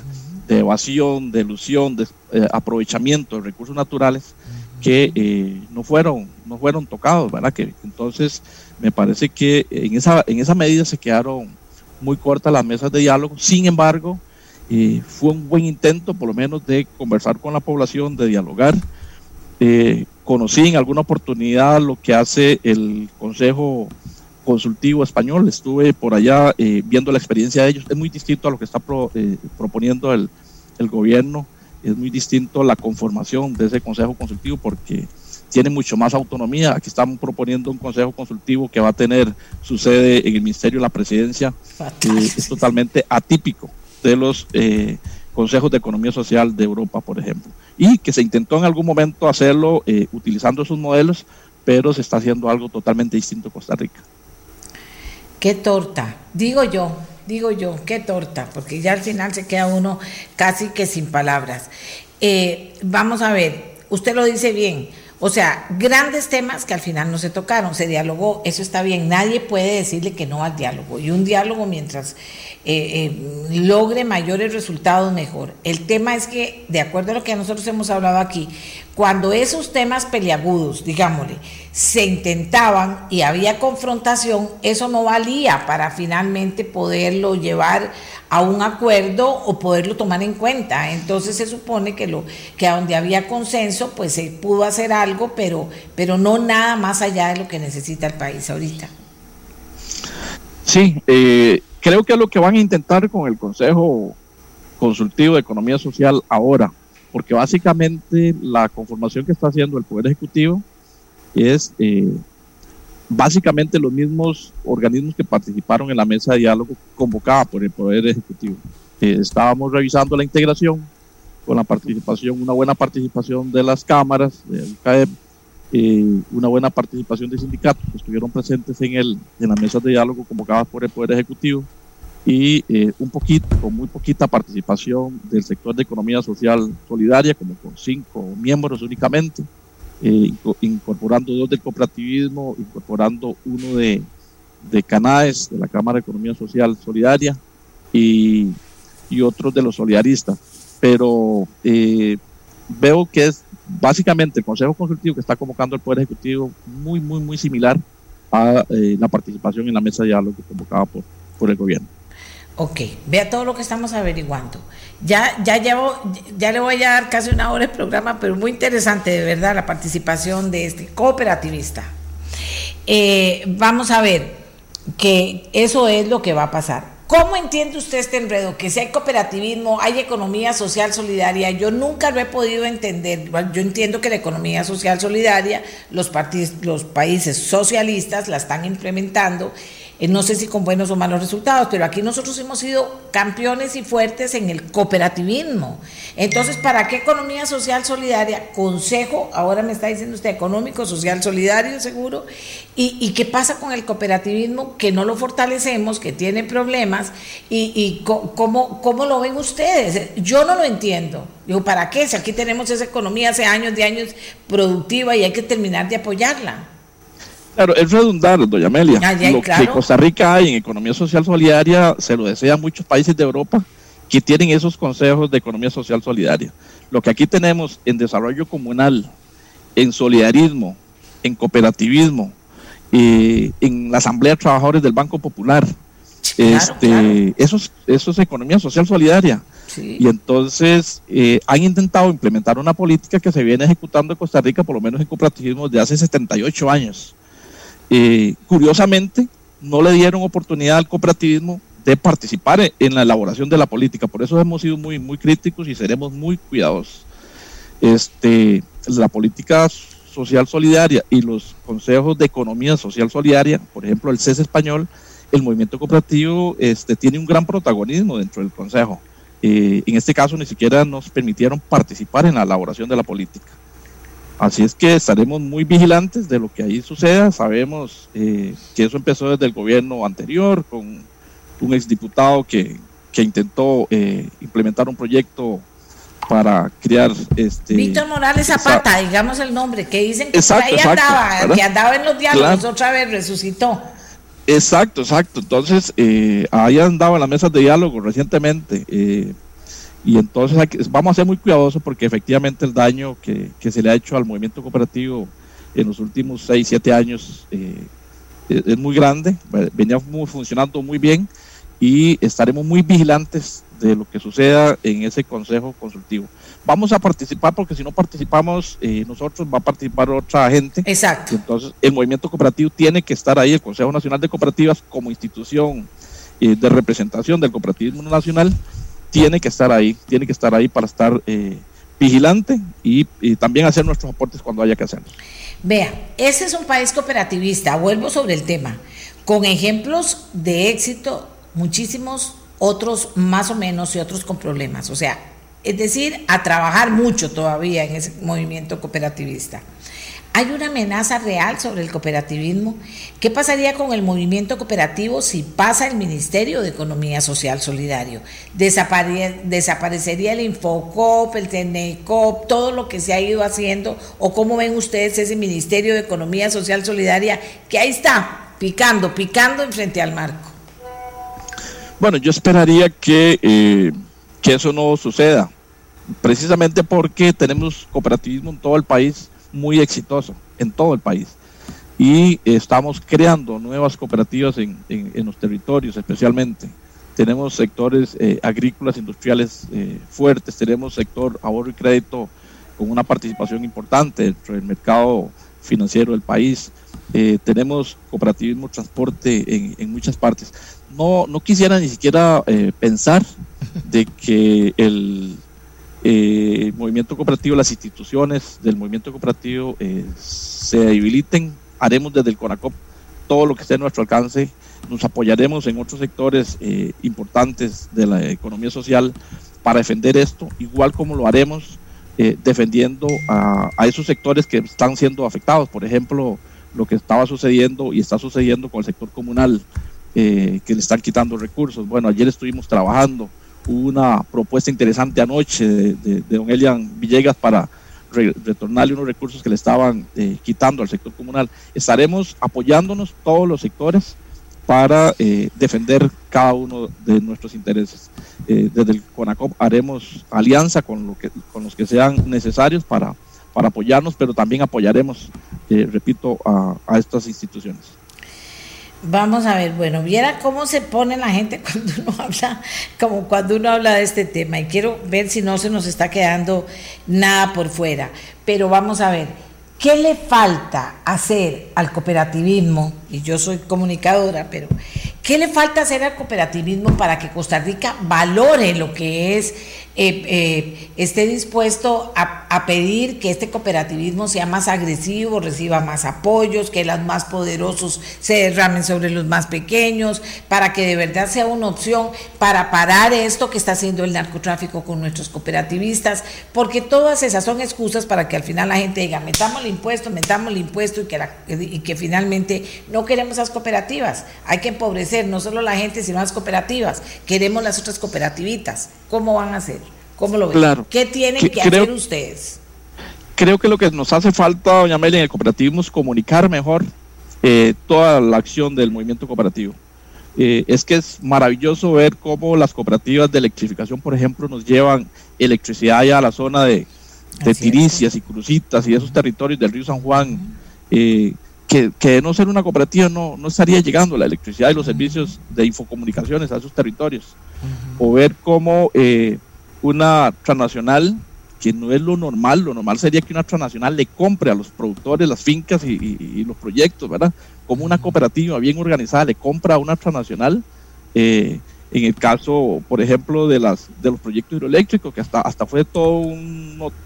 de evasión, de ilusión, de aprovechamiento de recursos naturales, que no, fueron, no fueron tocados, ¿verdad? Que, entonces, me parece que en esa, en esa medida se quedaron muy cortas las mesas de diálogo. Sin embargo, fue un buen intento, por lo menos, de conversar con la población, de dialogar eh, conocí en alguna oportunidad lo que hace el Consejo Consultivo Español, estuve por allá eh, viendo la experiencia de ellos, es muy distinto a lo que está eh, proponiendo el, el, gobierno, es muy distinto la conformación de ese Consejo Consultivo porque tiene mucho más autonomía. Aquí estamos proponiendo un Consejo Consultivo que va a tener su sede en el Ministerio de la Presidencia, es totalmente atípico. De los consejos de economía social de Europa, por ejemplo, y que se intentó en algún momento hacerlo eh, utilizando esos modelos, pero se está haciendo algo totalmente distinto en Costa Rica. Qué torta, digo yo, digo yo, qué torta, porque ya al final se queda uno casi que sin palabras. Eh, vamos a ver, usted lo dice bien, o sea, grandes temas que al final no se tocaron, se dialogó, eso está bien, nadie puede decirle que no al diálogo. Y un diálogo mientras eh, eh, logre mayores resultados mejor. El tema es que, de acuerdo a lo que nosotros hemos hablado aquí, cuando esos temas peliagudos, digámosle, se intentaban y había confrontación, eso no valía para finalmente poderlo llevar a un acuerdo o poderlo tomar en cuenta. Entonces se supone que lo que a donde había consenso, pues se pudo hacer algo, pero pero no nada más allá de lo que necesita el país ahorita. Sí, eh, creo que es lo que van a intentar con el Consejo Consultivo de Economía Social ahora, porque básicamente la conformación que está haciendo el Poder Ejecutivo es eh, básicamente los mismos organismos que participaron en la mesa de diálogo convocada por el Poder Ejecutivo. Eh, estábamos revisando la integración con la participación, una buena participación de las cámaras, del CAEP, eh, una buena participación de sindicatos que estuvieron presentes en, el, en las mesas de diálogo convocadas por el Poder Ejecutivo y eh, un poquito, con muy poquita participación del sector de economía social solidaria, como con cinco miembros únicamente eh, incorporando dos del cooperativismo, incorporando uno de, de CANAES, de la Cámara de Economía Social Solidaria, y, y otros de los solidaristas. Pero eh, veo que es básicamente el Consejo Consultivo que está convocando el Poder Ejecutivo muy, muy, muy similar a eh, la participación en la mesa de diálogo convocada por, por el gobierno. Ok, vea todo lo que estamos averiguando. Ya, ya llevo, ya le voy a dar casi una hora de programa, pero muy interesante de verdad la participación de este cooperativista. Eh, vamos a ver que eso es lo que va a pasar. ¿Cómo entiende usted este enredo? Que si hay cooperativismo, hay economía social solidaria. Yo nunca lo he podido entender. Yo entiendo que la economía social solidaria, los, los países socialistas la están implementando no sé si con buenos o malos resultados, pero aquí nosotros hemos sido campeones y fuertes en el cooperativismo. Entonces, ¿para qué economía social solidaria? Consejo, ahora me está diciendo usted, económico, social, solidario, seguro. ¿Y, qué pasa con el cooperativismo? Que no lo fortalecemos, que tiene problemas. ¿Y, y cómo, cómo lo ven ustedes? Yo no lo entiendo. Digo, ¿para qué? Si aquí tenemos esa economía hace años de años productiva y hay que terminar de apoyarla. Claro, es redundar, doña Amelia. Lo que Costa Rica hay en economía social solidaria se lo desean muchos países de Europa que tienen esos consejos de economía social solidaria. Lo que aquí tenemos en desarrollo comunal, en solidarismo, en cooperativismo, eh, en la Asamblea de Trabajadores del Banco Popular, este, Eso, es, economía social solidaria. Y entonces eh, han intentado implementar una política que se viene ejecutando en Costa Rica, por lo menos en cooperativismo, desde hace 78 años. Eh, curiosamente, no le dieron oportunidad al cooperativismo de participar en la elaboración de la política. Por eso hemos sido muy, muy críticos y seremos muy cuidadosos. Este, la política social solidaria y los consejos de economía social solidaria, por ejemplo, el CES español, el movimiento cooperativo este, tiene un gran protagonismo dentro del consejo. Eh, en este caso, ni siquiera nos permitieron participar en la elaboración de la política. Así es que estaremos muy vigilantes de lo que ahí suceda. Sabemos eh, que eso empezó desde el gobierno anterior con un exdiputado que, que intentó eh, implementar un proyecto para crear este Víctor Morales Zapata, digamos el nombre, que dicen que ahí andaba, que andaba en los diálogos, otra vez resucitó. Exacto, exacto. Entonces, eh, ahí andaba en las mesas de diálogo recientemente. Y entonces vamos a ser muy cuidadosos porque efectivamente el daño que, se le ha hecho al movimiento cooperativo en los últimos 6, 7 años eh, es, muy grande, venía funcionando muy bien y estaremos muy vigilantes de lo que suceda en ese consejo consultivo. Vamos a participar porque si no participamos eh, nosotros, va a participar otra gente. Exacto. Entonces el movimiento cooperativo tiene que estar ahí, el Consejo Nacional de Cooperativas como institución eh, de representación del cooperativismo nacional tiene que estar ahí, tiene que estar ahí para estar eh, vigilante y, también hacer nuestros aportes cuando haya que hacerlos. Vea, ese es un país cooperativista, vuelvo sobre el tema, con ejemplos de éxito, muchísimos otros más o menos y otros con problemas, o sea, es decir, a trabajar mucho todavía en ese movimiento cooperativista. ¿Hay una amenaza real sobre el cooperativismo? ¿Qué pasaría con el movimiento cooperativo si pasa el Ministerio de Economía Social Solidario? ¿Desaparecería el Infocop, el TENECOP, todo lo que se ha ido haciendo? ¿O cómo ven ustedes ese Ministerio de Economía Social Solidaria que ahí está, picando, picando en frente al marco? Bueno, yo esperaría que, eh, que eso no suceda, precisamente porque tenemos cooperativismo en todo el país muy exitoso en todo el país. Y estamos creando nuevas cooperativas en, en, los territorios especialmente. Tenemos sectores eh, agrícolas, industriales eh, fuertes, tenemos sector ahorro y crédito con una participación importante dentro del mercado financiero del país. Eh, tenemos cooperativismo transporte en, en, muchas partes. No, no quisiera ni siquiera pensar de que el, eh, movimiento cooperativo, las instituciones del movimiento cooperativo eh, se debiliten, haremos desde el CONACOP todo lo que esté a nuestro alcance, nos apoyaremos en otros sectores eh, importantes de la economía social para defender esto, igual como lo haremos eh, defendiendo a, a, esos sectores que están siendo afectados, por ejemplo, lo que estaba sucediendo y está sucediendo con el sector comunal, que le están quitando recursos. Bueno, ayer estuvimos trabajando Una propuesta interesante anoche de, don Elian Villegas para retornarle unos recursos que le estaban eh, quitando al sector comunal. Estaremos apoyándonos todos los sectores para eh, defender cada uno de nuestros intereses. Eh, desde el CONACOP haremos alianza con, lo que, con los que sean necesarios para, para apoyarnos, pero también apoyaremos, repito, a estas instituciones. Vamos a ver, bueno, viera cómo se pone la gente cuando uno habla, como cuando uno habla de este tema, y quiero ver si no se nos está quedando nada por fuera. Pero vamos a ver, ¿qué le falta hacer al cooperativismo? Y yo soy comunicadora, pero ¿qué le falta hacer al cooperativismo para que Costa Rica valore lo que es eh, eh, esté dispuesto a, pedir que este cooperativismo sea más agresivo, reciba más apoyos, que los más poderosos se derramen sobre los más pequeños, para que de verdad sea una opción para parar esto que está haciendo el narcotráfico con nuestros cooperativistas, porque todas esas son excusas para que al final la gente diga, metamos el impuesto, metamos el impuesto y que, y que finalmente no queremos las cooperativas. Hay que empobrecer no solo la gente, sino las cooperativas. Queremos las otras cooperativitas. ¿Cómo van a hacer? ¿Cómo lo ven? Claro. ¿Qué tienen que hacer ustedes? Creo que lo que nos hace falta, doña Meli, en el cooperativismo es comunicar mejor eh, toda la acción del movimiento cooperativo. Eh, es que es maravilloso ver cómo las cooperativas de electrificación, por ejemplo, nos llevan electricidad ya a la zona de, de Tiricias y Crucitas y esos territorios del río San Juan, eh, que, que, de no ser una cooperativa no, no estaría llegando la electricidad y los servicios de infocomunicaciones a esos territorios. O ver cómo eh, una transnacional, que no es lo normal, lo normal sería que una transnacional le compre a los productores las fincas y, los proyectos, ¿verdad? Como una cooperativa bien organizada le compra a una transnacional. Eh, en el caso, por ejemplo, de, las, de los proyectos hidroeléctricos, que hasta, hasta fue toda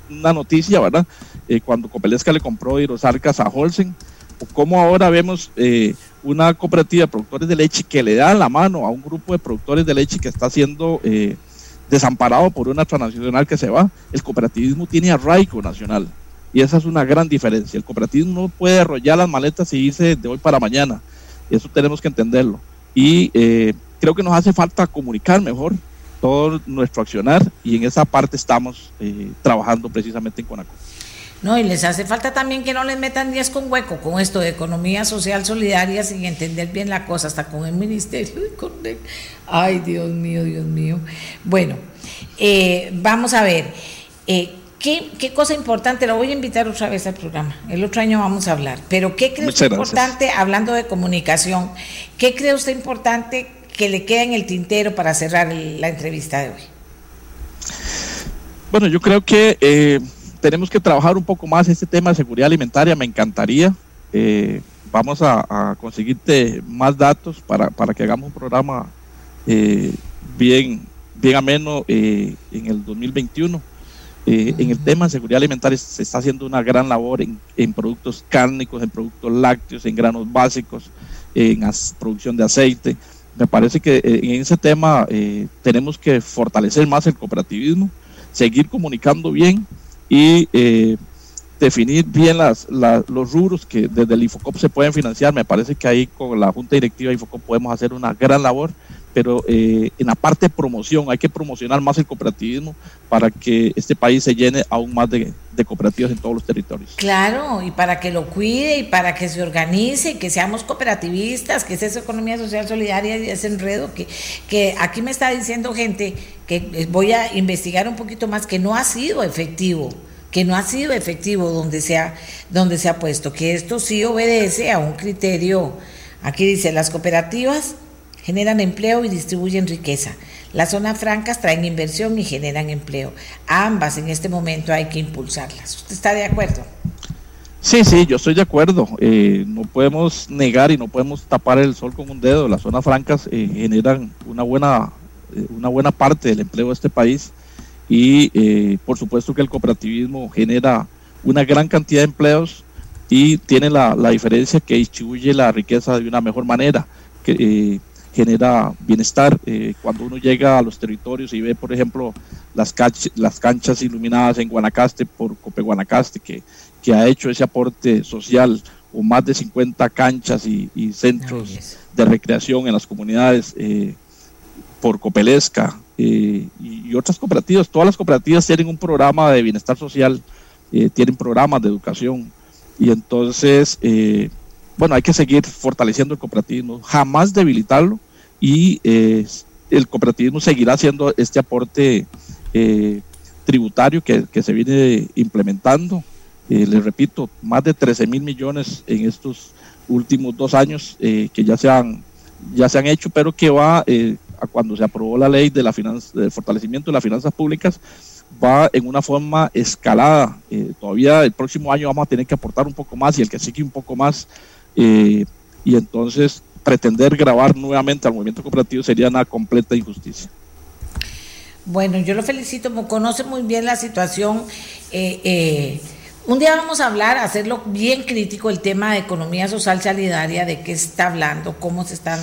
una noticia, ¿verdad? Eh, cuando Copelesca le compró Hidrosarcas a Holcim, o cómo ahora vemos eh, una cooperativa de productores de leche que le da la mano a un grupo de productores de leche que está siendo eh, desamparado por una transnacional que se va. El cooperativismo tiene arraigo nacional y esa es una gran diferencia. El cooperativismo no puede arrollar las maletas y irse de hoy para mañana. Eso tenemos que entenderlo. Y creo que nos hace falta comunicar mejor todo nuestro accionar y en esa parte estamos eh, trabajando precisamente en Conaco. No, y les hace falta también que no les metan 10 con hueco con esto de economía social solidaria sin entender bien la cosa, hasta con el ministerio de Ay, Dios mío, Dios mío. Bueno, eh, vamos a ver. Eh, ¿Qué, cosa importante? Lo voy a invitar otra vez al programa. El otro año vamos a hablar. Pero ¿qué cree usted importante, hablando de comunicación, qué cree usted importante que le queda en el tintero para cerrar la entrevista de hoy? Bueno, yo creo que eh, tenemos que trabajar un poco más este tema de seguridad alimentaria. Me encantaría. Eh, vamos a, conseguirte más datos para, que hagamos un programa eh, bien, bien ameno en el 2021. en el tema de seguridad alimentaria se está haciendo una gran labor en, en productos cárnicos, en productos lácteos, en granos básicos, en producción de aceite me parece que eh, en ese tema eh, tenemos que fortalecer más el cooperativismo, seguir comunicando bien y eh, definir bien las, los rubros que desde el Infocop se pueden financiar. Me parece que ahí con la Junta Directiva de Infocop podemos hacer una gran labor pero eh, en la parte de promoción hay que promocionar más el cooperativismo para que este país se llene aún más de, cooperativas en todos los territorios. Claro, y para que lo cuide y para que se organice, que seamos cooperativistas, que es esa economía social solidaria y ese enredo que, que aquí me está diciendo gente que voy a investigar un poquito más que no ha sido efectivo que no ha sido efectivo donde se ha, donde se ha puesto, que esto sí obedece a un criterio, aquí dice, las cooperativas generan empleo y distribuyen riqueza. Las zonas francas traen inversión y generan empleo. Ambas en este momento hay que impulsarlas. ¿Usted está de acuerdo? Sí, sí, yo estoy de acuerdo. Eh, no podemos negar y no podemos tapar el sol con un dedo. Las zonas francas eh, generan una buena, eh, una buena parte del empleo de este país y por supuesto que el cooperativismo genera una gran cantidad de empleos y tiene la, diferencia que distribuye la riqueza de una mejor manera. Genera bienestar. Eh, cuando uno llega a los territorios y ve, por ejemplo, las, las canchas iluminadas en Guanacaste por Cope Guanacaste, que, que ha hecho ese aporte social, o más de 50 canchas y, centros de recreación en las comunidades eh, por Copelesca eh, y, otras cooperativas. Todas las cooperativas tienen un programa de bienestar social, tienen programas de educación. Y entonces, bueno, hay que seguir fortaleciendo el cooperativismo, jamás debilitarlo y eh, el cooperativismo seguirá haciendo este aporte eh, tributario que, se viene implementando. Eh, les repito, más de 13 mil millones en estos últimos dos años que ya se, han, ya se han hecho, pero que va a cuando se aprobó la ley de la del fortalecimiento de las finanzas públicas, va en una forma escalada. todavía el próximo año vamos a tener que aportar un poco más y el que sigue un poco más. y entonces pretender grabar nuevamente al movimiento cooperativo sería una completa injusticia. Bueno, yo lo felicito, conoce muy bien la situación. Eh, eh, un día vamos a hablar, hacerlo bien crítico, el tema de economía social solidaria, de qué está hablando, cómo se están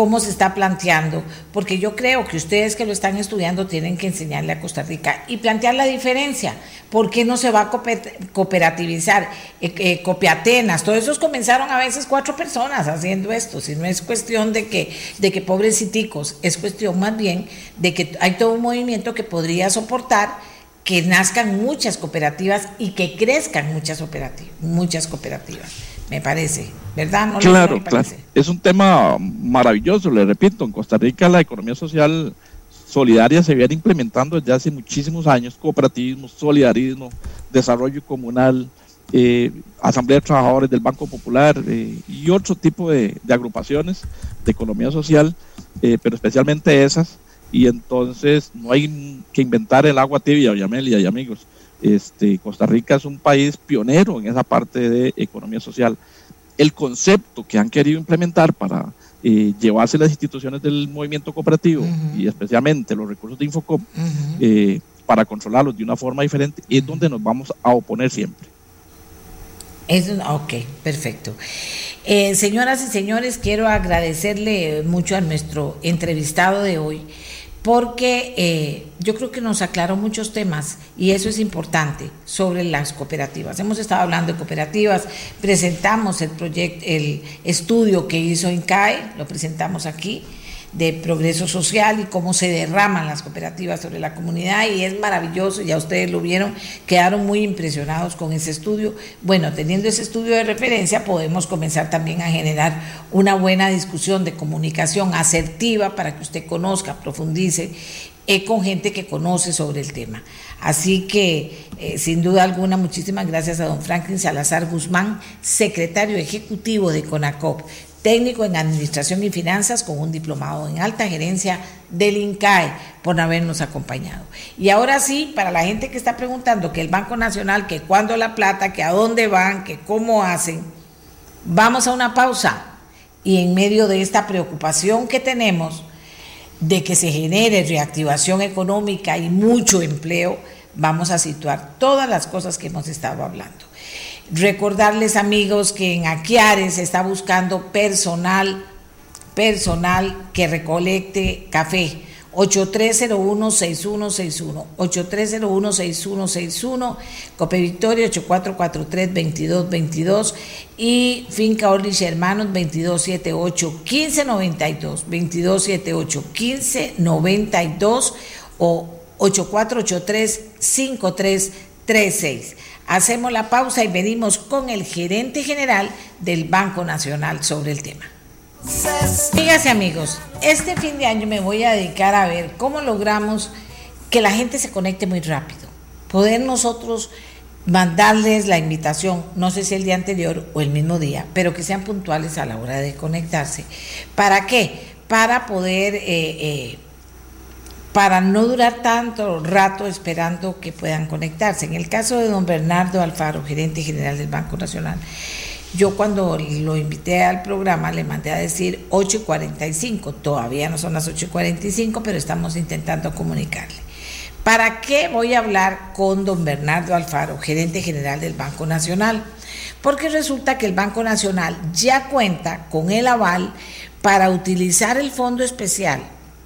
cómo se está planteando, porque yo creo que ustedes que lo están estudiando tienen que enseñarle a Costa Rica y plantear la diferencia. ¿Por qué no se va a cooperativizar? Eh, eh, Copiatenas, todos esos comenzaron a veces cuatro personas haciendo esto, si no es cuestión de que, de que pobreciticos, es cuestión más bien de que hay todo un movimiento que podría soportar que nazcan muchas cooperativas y que crezcan muchas cooperativas, muchas cooperativas me parece, ¿verdad? claro, claro. Es un tema maravilloso, le repito, en Costa Rica la economía social solidaria se viene implementando desde hace muchísimos años, cooperativismo, solidarismo, desarrollo comunal, eh, Asamblea de Trabajadores del Banco Popular eh, y otro tipo de, agrupaciones de economía social, eh, pero especialmente esas, y entonces no hay que inventar el agua tibia, Amelia y amigos. Este, Costa Rica es un país pionero en esa parte de economía social. El concepto que han querido implementar para eh, llevarse las instituciones del movimiento cooperativo y especialmente los recursos de Infocop eh, para controlarlos de una forma diferente es donde nos vamos a oponer siempre. Es, ok, perfecto. Eh, señoras y señores, quiero agradecerle mucho a nuestro entrevistado de hoy porque eh, yo creo que nos aclaró muchos temas y eso es importante sobre las cooperativas. Hemos estado hablando de cooperativas, presentamos el proyecto, el estudio que hizo INCAE, lo presentamos aquí de progreso social y cómo se derraman las cooperativas sobre la comunidad y es maravilloso, ya ustedes lo vieron, quedaron muy impresionados con ese estudio. Bueno, teniendo ese estudio de referencia podemos comenzar también a generar una buena discusión de comunicación asertiva para que usted conozca, profundice eh, con gente que conoce sobre el tema. Así que, eh, sin duda alguna, muchísimas gracias a don Franklin Salazar Guzmán, secretario ejecutivo de CONACOP técnico en Administración y Finanzas con un diplomado en alta gerencia del INCAE por habernos acompañado. Y ahora sí, para la gente que está preguntando que el Banco Nacional, que cuándo la plata, que a dónde van, que cómo hacen, vamos a una pausa y en medio de esta preocupación que tenemos de que se genere reactivación económica y mucho empleo, vamos a situar todas las cosas que hemos estado hablando. Recordarles amigos que en Aquiares se está buscando personal, personal que recolecte café. 8301-6161, 8301-6161, Cope Victoria 8443-2222 y Finca Orlich Hermanos 2278-1592, 2278-1592 o 8483-5336. Hacemos la pausa y venimos con el gerente general del Banco Nacional sobre el tema. Amigas amigos, este fin de año me voy a dedicar a ver cómo logramos que la gente se conecte muy rápido. Poder nosotros mandarles la invitación, no sé si el día anterior o el mismo día, pero que sean puntuales a la hora de conectarse. ¿Para qué? Para poder eh, eh, para no durar tanto rato esperando que puedan conectarse. En el caso de don Bernardo Alfaro, gerente general del Banco Nacional, yo cuando lo invité al programa le mandé a decir 8.45, todavía no son las 8.45, pero estamos intentando comunicarle. ¿Para qué voy a hablar con don Bernardo Alfaro, gerente general del Banco Nacional? Porque resulta que el Banco Nacional ya cuenta con el aval para utilizar el fondo especial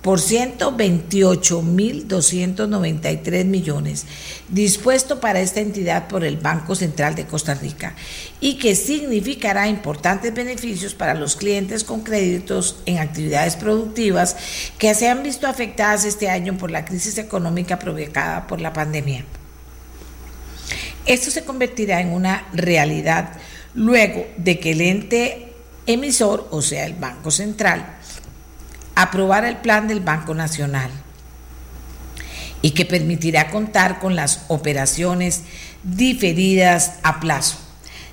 por 128.293 millones dispuesto para esta entidad por el Banco Central de Costa Rica y que significará importantes beneficios para los clientes con créditos en actividades productivas que se han visto afectadas este año por la crisis económica provocada por la pandemia. Esto se convertirá en una realidad luego de que el ente emisor, o sea, el Banco Central, aprobar el plan del Banco Nacional y que permitirá contar con las operaciones diferidas a plazo.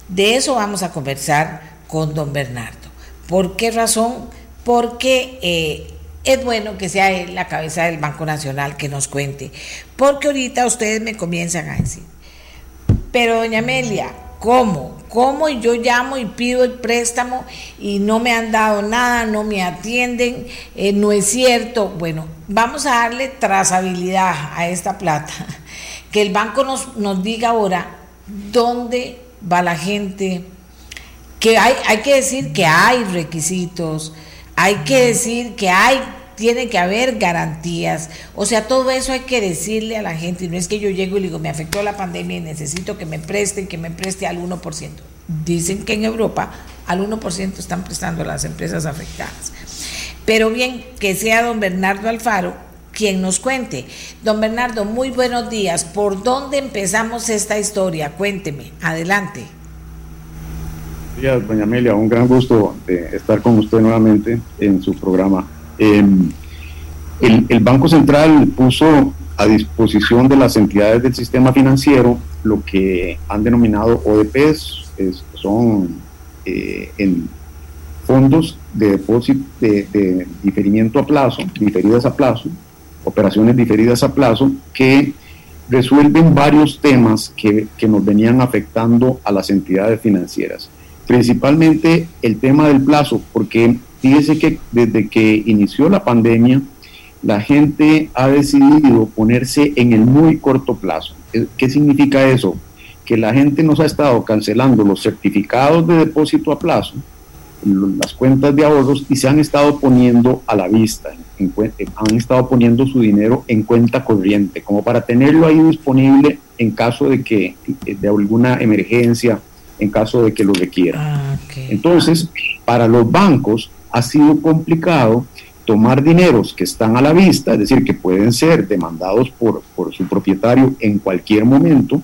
De eso vamos a conversar con don Bernardo. ¿Por qué razón? Porque eh, es bueno que sea él la cabeza del Banco Nacional que nos cuente. Porque ahorita ustedes me comienzan a decir, pero doña Amelia, ¿Cómo? ¿Cómo? Y yo llamo y pido el préstamo y no me han dado nada, no me atienden, eh, no es cierto. Bueno, vamos a darle trazabilidad a esta plata. Que el banco nos, nos diga ahora dónde va la gente, que hay, hay que decir que hay requisitos, hay que decir que hay tiene que haber garantías. O sea, todo eso hay que decirle a la gente. Y no es que yo llego y le digo, me afectó la pandemia y necesito que me presten, que me preste al 1%. Dicen que en Europa al 1% están prestando las empresas afectadas. Pero bien, que sea don Bernardo Alfaro quien nos cuente. Don Bernardo, muy buenos días. ¿Por dónde empezamos esta historia? Cuénteme. Adelante. Buenos días, doña Amelia. Un gran gusto de estar con usted nuevamente en su programa. Em, el, Banco Central puso a disposición de las entidades del sistema financiero lo que han denominado ODPs, son eh, en fondos de depósito de, diferimiento a plazo, diferidas a plazo, operaciones diferidas a plazo, que resuelven varios temas que, que nos venían afectando a las entidades financieras. Principalmente el tema del plazo, porque Fíjese que desde que inició la pandemia, la gente ha decidido ponerse en el muy corto plazo. ¿Qué significa eso? Que la gente nos ha estado cancelando los certificados de depósito a plazo, las cuentas de ahorros y se han estado poniendo a la vista, han estado poniendo su dinero en cuenta corriente, como para tenerlo ahí disponible en caso de que de alguna emergencia, en caso de que lo requiera. Ah, Entonces, para los bancos, ha sido complicado tomar dineros que están a la vista, es decir, que pueden ser demandados por, por su propietario en cualquier momento,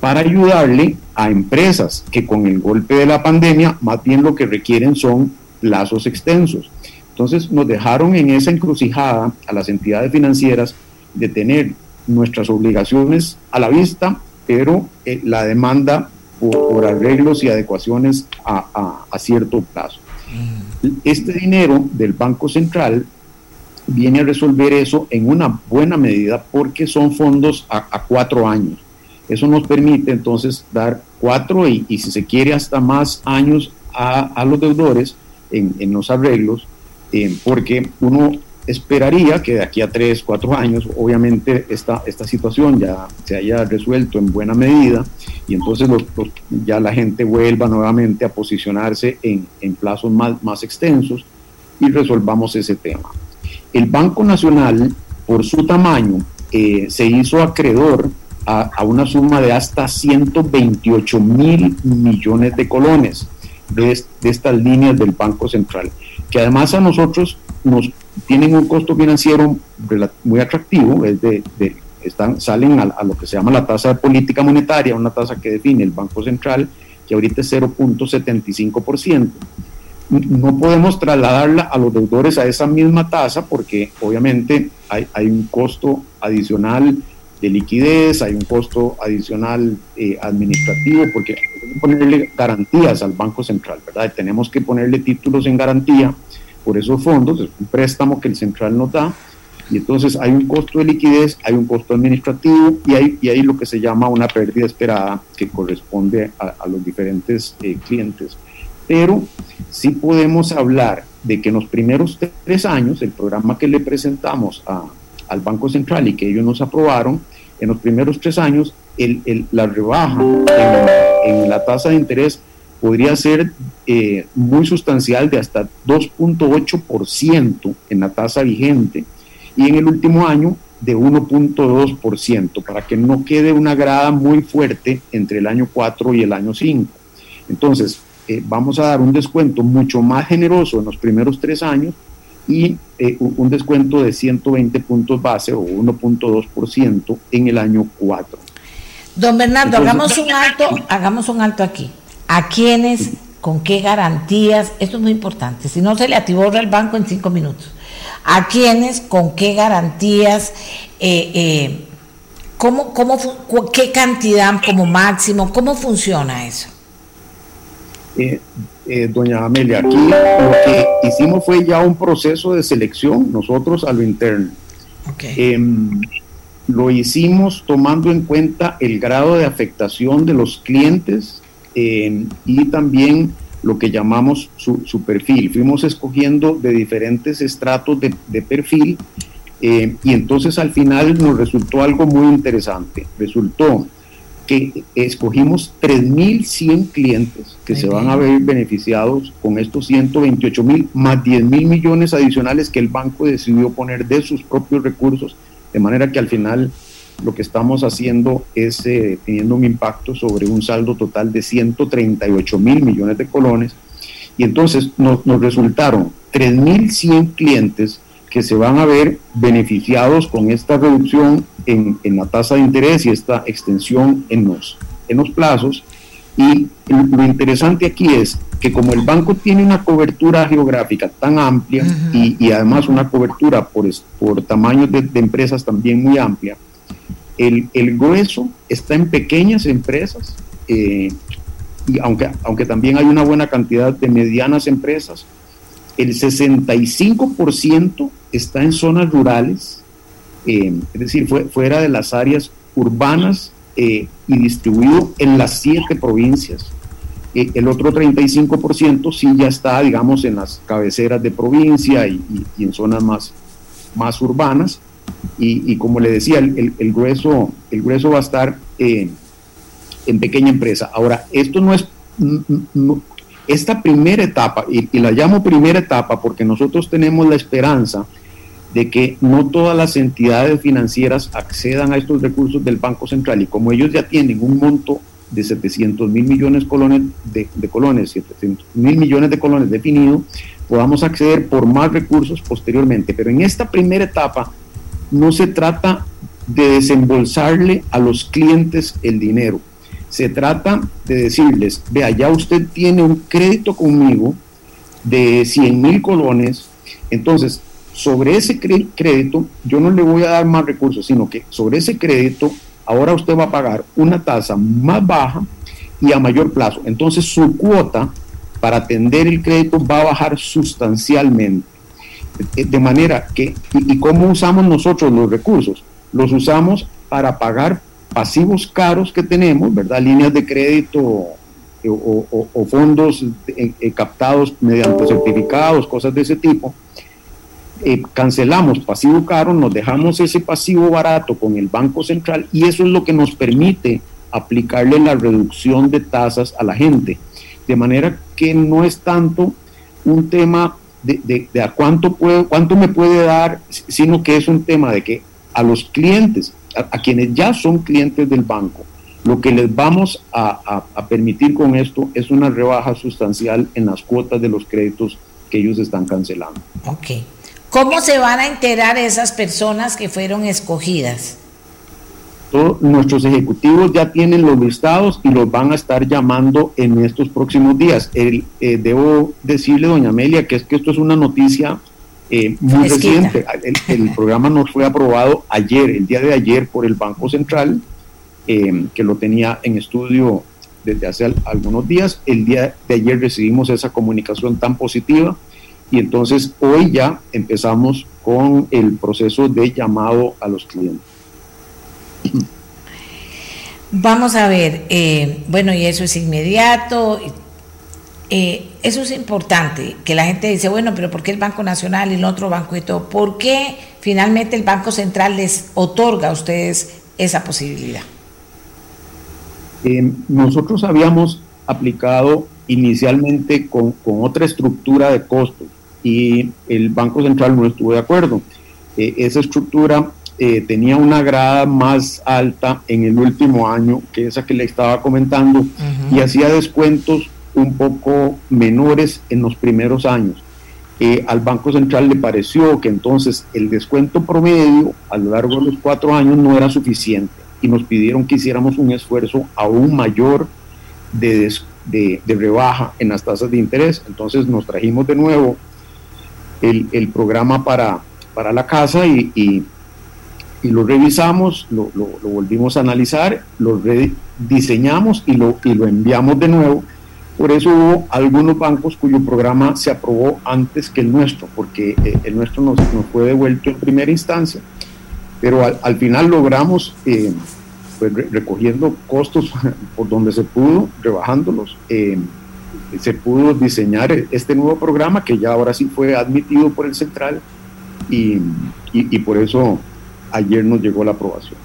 para ayudarle a empresas que con el golpe de la pandemia más bien lo que requieren son plazos extensos. Entonces nos dejaron en esa encrucijada a las entidades financieras de tener nuestras obligaciones a la vista, pero eh, la demanda por, arreglos y adecuaciones a, a cierto plazo. Este dinero del Banco Central viene a resolver eso en una buena medida porque son fondos a, cuatro años. Eso nos permite entonces dar cuatro y, si se quiere hasta más años a, los deudores en, los arreglos, eh, porque uno esperaría que de aquí a tres, cuatro años, obviamente esta, esta situación ya se haya resuelto en buena medida y entonces ya la gente vuelva nuevamente a posicionarse en, en plazos más, más extensos y resolvamos ese tema. El Banco Nacional, por su tamaño, eh, se hizo acreedor a, a, una suma de hasta 128 mil millones de colones de estas líneas del Banco Central, que además a nosotros nos tienen un costo financiero muy atractivo, es de, están, salen a, lo que se llama la tasa de política monetaria, una tasa que define el Banco Central, que ahorita es 0.75%. No podemos trasladarla a los deudores a esa misma tasa porque obviamente hay, hay un costo adicional de liquidez, hay un costo adicional eh, administrativo, porque tenemos que ponerle garantías al Banco Central, ¿verdad? Tenemos que ponerle títulos en garantía por esos fondos, es un préstamo que el central nos da, y entonces hay un costo de liquidez, hay un costo administrativo y hay, y hay lo que se llama una pérdida esperada que corresponde a, los diferentes eh, clientes. Pero sí podemos hablar de que en los primeros tres años, el programa que le presentamos al Banco Central y que ellos nos aprobaron, en los primeros tres años, el, el, la rebaja en, en la tasa de interés podría ser eh, muy sustancial de hasta 2.8% en la tasa vigente y en el último año de 1.2%, para que no quede una grada muy fuerte entre el año 4 y el año 5. Entonces, eh, vamos a dar un descuento mucho más generoso en los primeros tres años y eh, un descuento de 120 puntos base o 1.2% en el año 4. Don Bernardo, hagamos un alto, hagamos un alto aquí a quiénes, con qué garantías, esto es muy importante, si no se le atiborra el banco en cinco minutos, a quiénes, con qué garantías, eh, eh, ¿cómo, cómo, qué cantidad como máximo, cómo funciona eso. Eh, doña Amelia, aquí lo que hicimos fue ya un proceso de selección nosotros a lo interno. Em, lo hicimos tomando en cuenta el grado de afectación de los clientes eh, y también lo que llamamos su, su, perfil. Fuimos escogiendo de diferentes estratos de, de perfil eh, y entonces al final nos resultó algo muy interesante. Resultó que escogimos 3.100 clientes que se van a ver beneficiados con estos 128.000 más 10.000 millones adicionales que el banco decidió poner de sus propios recursos, de manera que al final lo que estamos haciendo es eh, teniendo un impacto sobre un saldo total de 138 mil millones de colones. Y entonces nos, nos resultaron 3.100 clientes que se van a ver beneficiados con esta reducción en, en, la tasa de interés y esta extensión en los, en los plazos. Y lo interesante aquí es que como el banco tiene una cobertura geográfica tan amplia uh -huh. y, y, además una cobertura por, por tamaños de, de empresas también muy amplia, el, el, grueso está en pequeñas empresas, eh, y aunque, aunque también hay una buena cantidad de medianas empresas, el 65% está en zonas rurales, eh, es decir, fue, fuera de las áreas urbanas eh, y distribuido en las siete provincias. Eh, el otro 35% sí ya está, digamos, en las cabeceras de provincia y, y en zonas más, más urbanas. Y, como le decía, el, grueso, el grueso va a estar eh, en pequeña empresa. Ahora, esto no es, esta primera etapa, y, y, la llamo primera etapa porque nosotros tenemos la esperanza de que no todas las entidades financieras accedan a estos recursos del Banco Central y como ellos ya tienen un monto de 700 mil millones colones de, de colones, 700 mil millones de colones definido, podamos acceder por más recursos posteriormente. Pero en esta primera etapa no se trata de desembolsarle a los clientes el dinero. Se trata de decirles, vea, ya usted tiene un crédito conmigo de 100 mil colones, entonces sobre ese crédito yo no le voy a dar más recursos, sino que sobre ese crédito ahora usted va a pagar una tasa más baja y a mayor plazo. Entonces su cuota para atender el crédito va a bajar sustancialmente. De manera que, ¿y, cómo usamos nosotros los recursos? Los usamos para pagar pasivos caros que tenemos, ¿verdad? Líneas de crédito eh, o, fondos eh, eh, captados mediante certificados, cosas de ese tipo. Eh, cancelamos pasivo caro, nos dejamos ese pasivo barato con el Banco Central y eso es lo que nos permite aplicarle la reducción de tasas a la gente. De manera que no es tanto un tema de, de, a cuánto, puedo, cuánto me puede dar, sino que es un tema de que a los clientes, a, a quienes ya son clientes del banco, lo que les vamos a, a, a, permitir con esto es una rebaja sustancial en las cuotas de los créditos que ellos están cancelando. Ok. ¿Cómo se van a enterar esas personas que fueron escogidas? Todos nuestros ejecutivos ya tienen los listados y los van a estar llamando en estos próximos días. El, eh, debo decirle, doña Amelia, que es que esto es una noticia eh, muy reciente. El, el, programa nos fue aprobado ayer, el día de ayer, por el Banco Central, eh, que lo tenía en estudio desde hace algunos días. El día de ayer recibimos esa comunicación tan positiva y entonces hoy ya empezamos con el proceso de llamado a los clientes. Vamos a ver, eh, bueno, y eso es inmediato. Eh, eso es importante, que la gente dice, bueno, pero ¿por qué el Banco Nacional y el otro banco y todo? ¿Por qué finalmente el Banco Central les otorga a ustedes esa posibilidad? Eh, nosotros habíamos aplicado inicialmente con, otra estructura de costos y el Banco Central no estuvo de acuerdo. Esa estructura eh, tenía una grada más alta en el último año que esa que le estaba comentando uh -huh. y hacía descuentos un poco menores en los primeros años. Eh, al Banco Central le pareció que entonces el descuento promedio a lo largo de los cuatro años no era suficiente y nos pidieron que hiciéramos un esfuerzo aún mayor de, de, de rebaja en las tasas de interés. Entonces nos trajimos de nuevo el, el programa para, para la casa y, y, y lo revisamos, lo, lo, lo, volvimos a analizar, lo rediseñamos y lo, y lo enviamos de nuevo. Por eso hubo algunos bancos cuyo programa se aprobó antes que el nuestro, porque eh, el nuestro nos, nos, fue devuelto en primera instancia, pero al, al final logramos eh, pues recogiendo costos por donde se pudo, rebajándolos. Eh, se pudo diseñar este nuevo programa que ya ahora sí fue admitido por el central y, y, por eso ayer nos llegó la aprobación.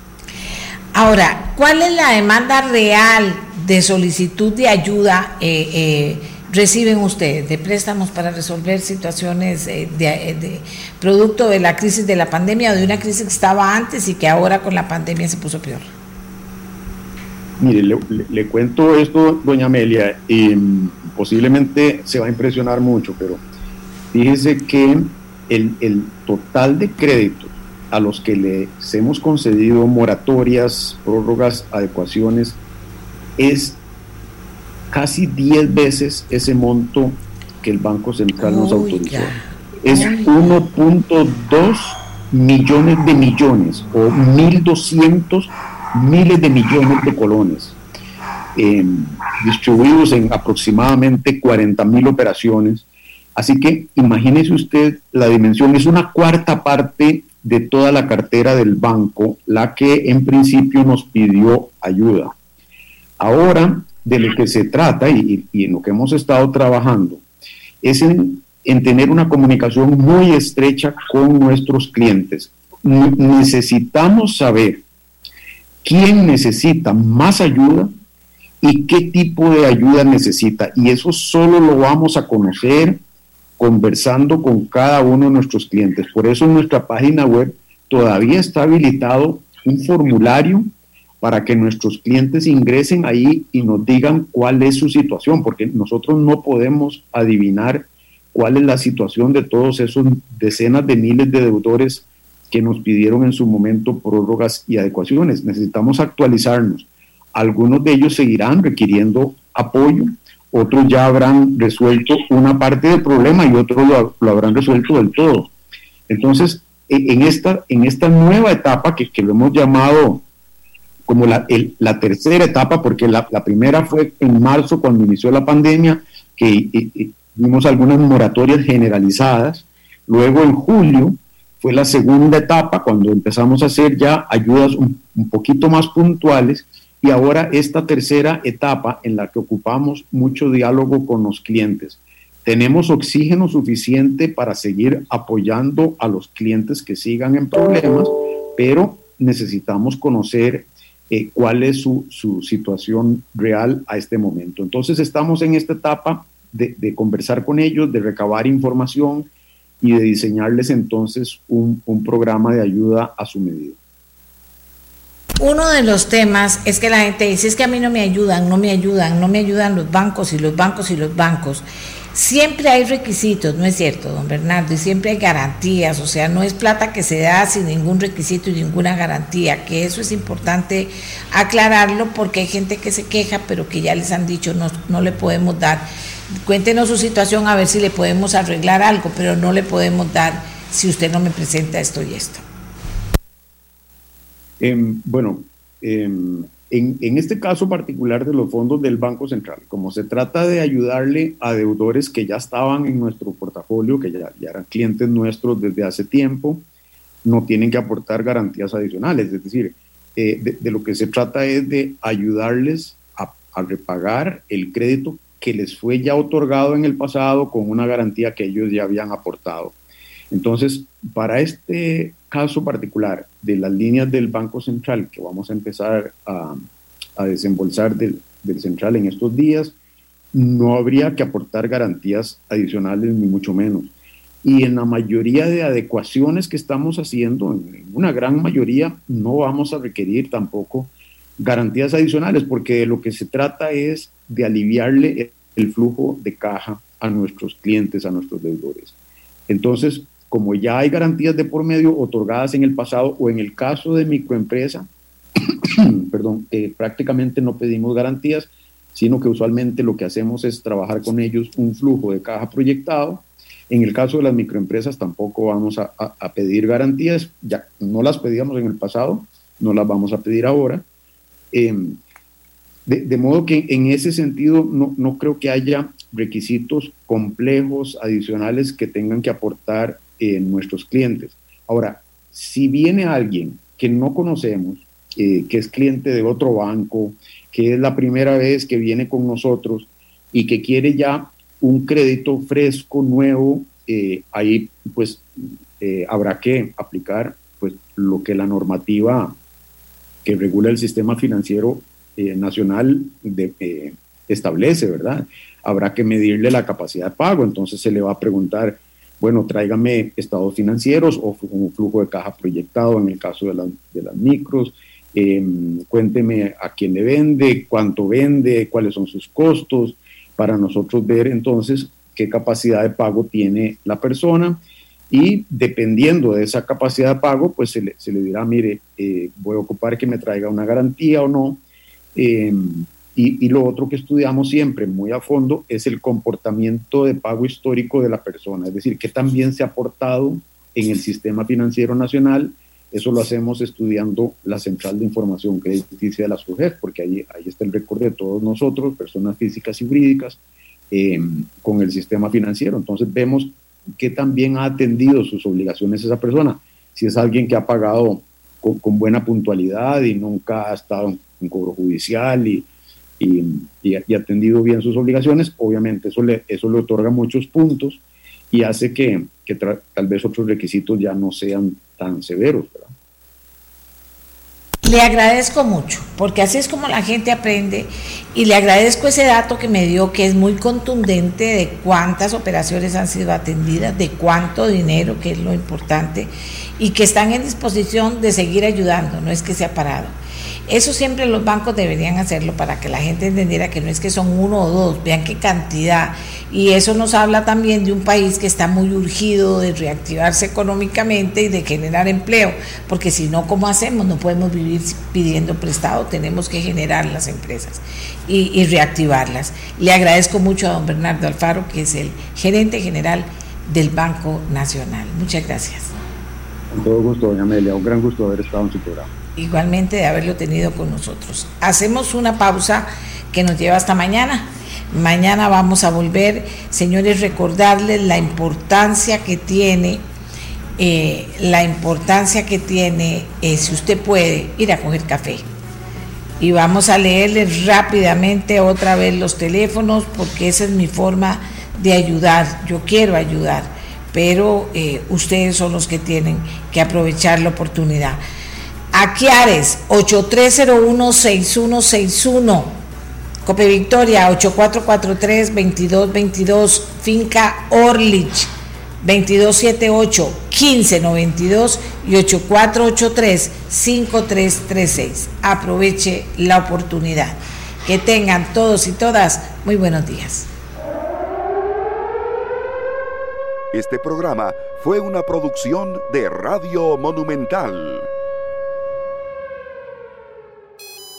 Ahora, ¿cuál es la demanda real de solicitud de ayuda eh, eh, reciben ustedes de préstamos para resolver situaciones de, de, producto de la crisis de la pandemia o de una crisis que estaba antes y que ahora con la pandemia se puso peor? Mire, le, cuento esto, doña Amelia, y posiblemente se va a impresionar mucho, pero fíjese que el, total de créditos a los que les hemos concedido moratorias, prórrogas, adecuaciones, es casi 10 veces ese monto que el Banco Central nos autorizó. Es 1.2 millones de millones o 1.200 miles de millones de colones, em, distribuidos en aproximadamente 40 mil operaciones. Así que imagínese usted la dimensión, es una cuarta parte de toda la cartera del banco la que en principio nos pidió ayuda. Ahora, de lo que se trata y, en lo que hemos estado trabajando, es en tener una comunicación muy estrecha con nuestros clientes. Necesitamos saber quién necesita más ayuda y qué tipo de ayuda necesita. Y eso solo lo vamos a conocer conversando con cada uno de nuestros clientes. Por eso en nuestra página web todavía está habilitado un formulario para que nuestros clientes ingresen ahí y nos digan cuál es su situación, porque nosotros no podemos adivinar cuál es la situación de todos esos decenas de miles de deudores que nos pidieron en su momento prórrogas y adecuaciones. Necesitamos actualizarnos. Algunos de ellos seguirán requiriendo apoyo, otros ya habrán resuelto una parte del problema y otros lo, habrán resuelto del todo. Entonces, e, en esta, en esta nueva etapa que, lo hemos llamado como la, la tercera etapa, porque la, la, primera fue en marzo cuando inició la pandemia, que vimos algunas moratorias generalizadas, luego en julio fue la segunda etapa cuando empezamos a hacer ya ayudas un, poquito más puntuales y ahora esta tercera etapa en la que ocupamos mucho diálogo con los clientes. Tenemos oxígeno suficiente para seguir apoyando a los clientes que sigan en problemas, pero necesitamos conocer eh, cuál es su, situación real a este momento. Entonces estamos en esta etapa de conversar con ellos, de recabar información, y de diseñarles entonces un, programa de ayuda a su medida. Uno de los temas es que la gente dice, es que a mí no me ayudan, no me ayudan, no me ayudan los bancos y los bancos y los bancos. Siempre hay requisitos, ¿no es cierto, don Bernardo? Y siempre hay garantías, o sea, no es plata que se da sin ningún requisito y ninguna garantía, que eso es importante aclararlo porque hay gente que se queja, pero que ya les han dicho no, no le podemos dar cuéntenos su situación a ver si le podemos arreglar algo, pero no le podemos dar si usted no me presenta esto y esto. Em, bueno, em, en, este caso particular de los fondos del Banco Central, como se trata de ayudarle a deudores que ya estaban en nuestro portafolio, que ya, eran clientes nuestros desde hace tiempo, no tienen que aportar garantías adicionales. Es decir, eh, de, lo que se trata es de ayudarles a repagar el crédito que les fue ya otorgado en el pasado con una garantía que ellos ya habían aportado. Entonces, para este caso particular de las líneas del Banco Central que vamos a empezar a, desembolsar del, del central en estos días, no habría que aportar garantías adicionales ni mucho menos. Y en la mayoría de adecuaciones que estamos haciendo, en una gran mayoría, no vamos a requerir tampoco garantías adicionales, porque de lo que se trata es de aliviarle el flujo de caja a nuestros clientes, a nuestros deudores. Entonces, como ya hay garantías de por medio otorgadas en el pasado o en el caso de microempresa, perdón, eh, prácticamente no pedimos garantías, sino que usualmente lo que hacemos es trabajar con ellos un flujo de caja proyectado. En el caso de las microempresas tampoco vamos a, pedir garantías, ya no las pedíamos en el pasado, no las vamos a pedir ahora. Em, de, modo que en ese sentido no, creo que haya requisitos complejos adicionales que tengan que aportar eh, nuestros clientes. Ahora, si viene alguien que no conocemos, tiene que es cliente de otro banco, que es la primera vez que viene con nosotros y que quiere ya un crédito fresco, nuevo, eh, ahí pues eh, habrá que aplicar pues lo que la normativa que regula el sistema financiero eh, nacional establece, ¿verdad? Habrá que medirle la capacidad de pago, entonces se le va a preguntar, bueno, tráigame estados financieros o un flujo de caja proyectado en el caso de, de las micros, Em, cuénteme a quién le vende, cuánto vende, cuáles son sus costos, para nosotros ver entonces qué capacidad de pago tiene la persona y dependiendo de esa capacidad de pago, pues se le, se le dirá, mire, eh, voy a ocupar que me traiga una garantía o no. Em, y, y, lo otro que estudiamos siempre muy a fondo es el comportamiento de pago histórico de la persona, es decir, qué también se ha aportado en el sistema financiero nacional eso lo hacemos estudiando la central de información crediticia de la SUGEF, porque ahí, ahí está el récord de todos nosotros, personas físicas y jurídicas, eh, con el sistema financiero. Entonces vemos qué también ha atendido sus obligaciones esa persona. Si es alguien que ha pagado con, buena puntualidad y nunca ha estado en, cobro judicial y, y, atendido bien sus obligaciones, obviamente eso le, eso le otorga muchos puntos y hace que, que tal vez otros requisitos ya no sean tan severos. Le agradezco mucho, porque así es como la gente aprende y le agradezco ese dato que me dio, que es muy contundente de cuántas operaciones han sido atendidas, de cuánto dinero, que es lo importante, y que están en disposición de seguir ayudando, no es que se ha parado. Eso siempre los bancos deberían hacerlo para que la gente entendiera que no es que son uno o dos, vean qué cantidad. Y eso nos habla también de un país que está muy urgido de reactivarse económicamente y de generar empleo, porque si no, ¿cómo hacemos? No podemos vivir pidiendo prestado, tenemos que generar las empresas y, reactivarlas. Le agradezco mucho a don Bernardo Alfaro, que es el gerente general del Banco Nacional. Muchas gracias. Con todo gusto, doña Amelia, un gran gusto haber estado en su programa igualmente de haberlo tenido con nosotros. Hacemos una pausa que nos lleva hasta mañana. Mañana vamos a volver, señores, recordarles la importancia que tiene, eh, la importancia que tiene, eh, si usted puede, ir a coger café. Y vamos a leerles rápidamente otra vez los teléfonos, porque esa es mi forma de ayudar. Yo quiero ayudar, pero eh, ustedes son los que tienen que aprovechar la oportunidad. Aquiares 8301-6161. Cope Victoria 8443-2222. Finca Orlich 2278-1592 y 8483-5336. Aproveche la oportunidad. Que tengan todos y todas muy buenos días. Este programa fue una producción de Radio Monumental.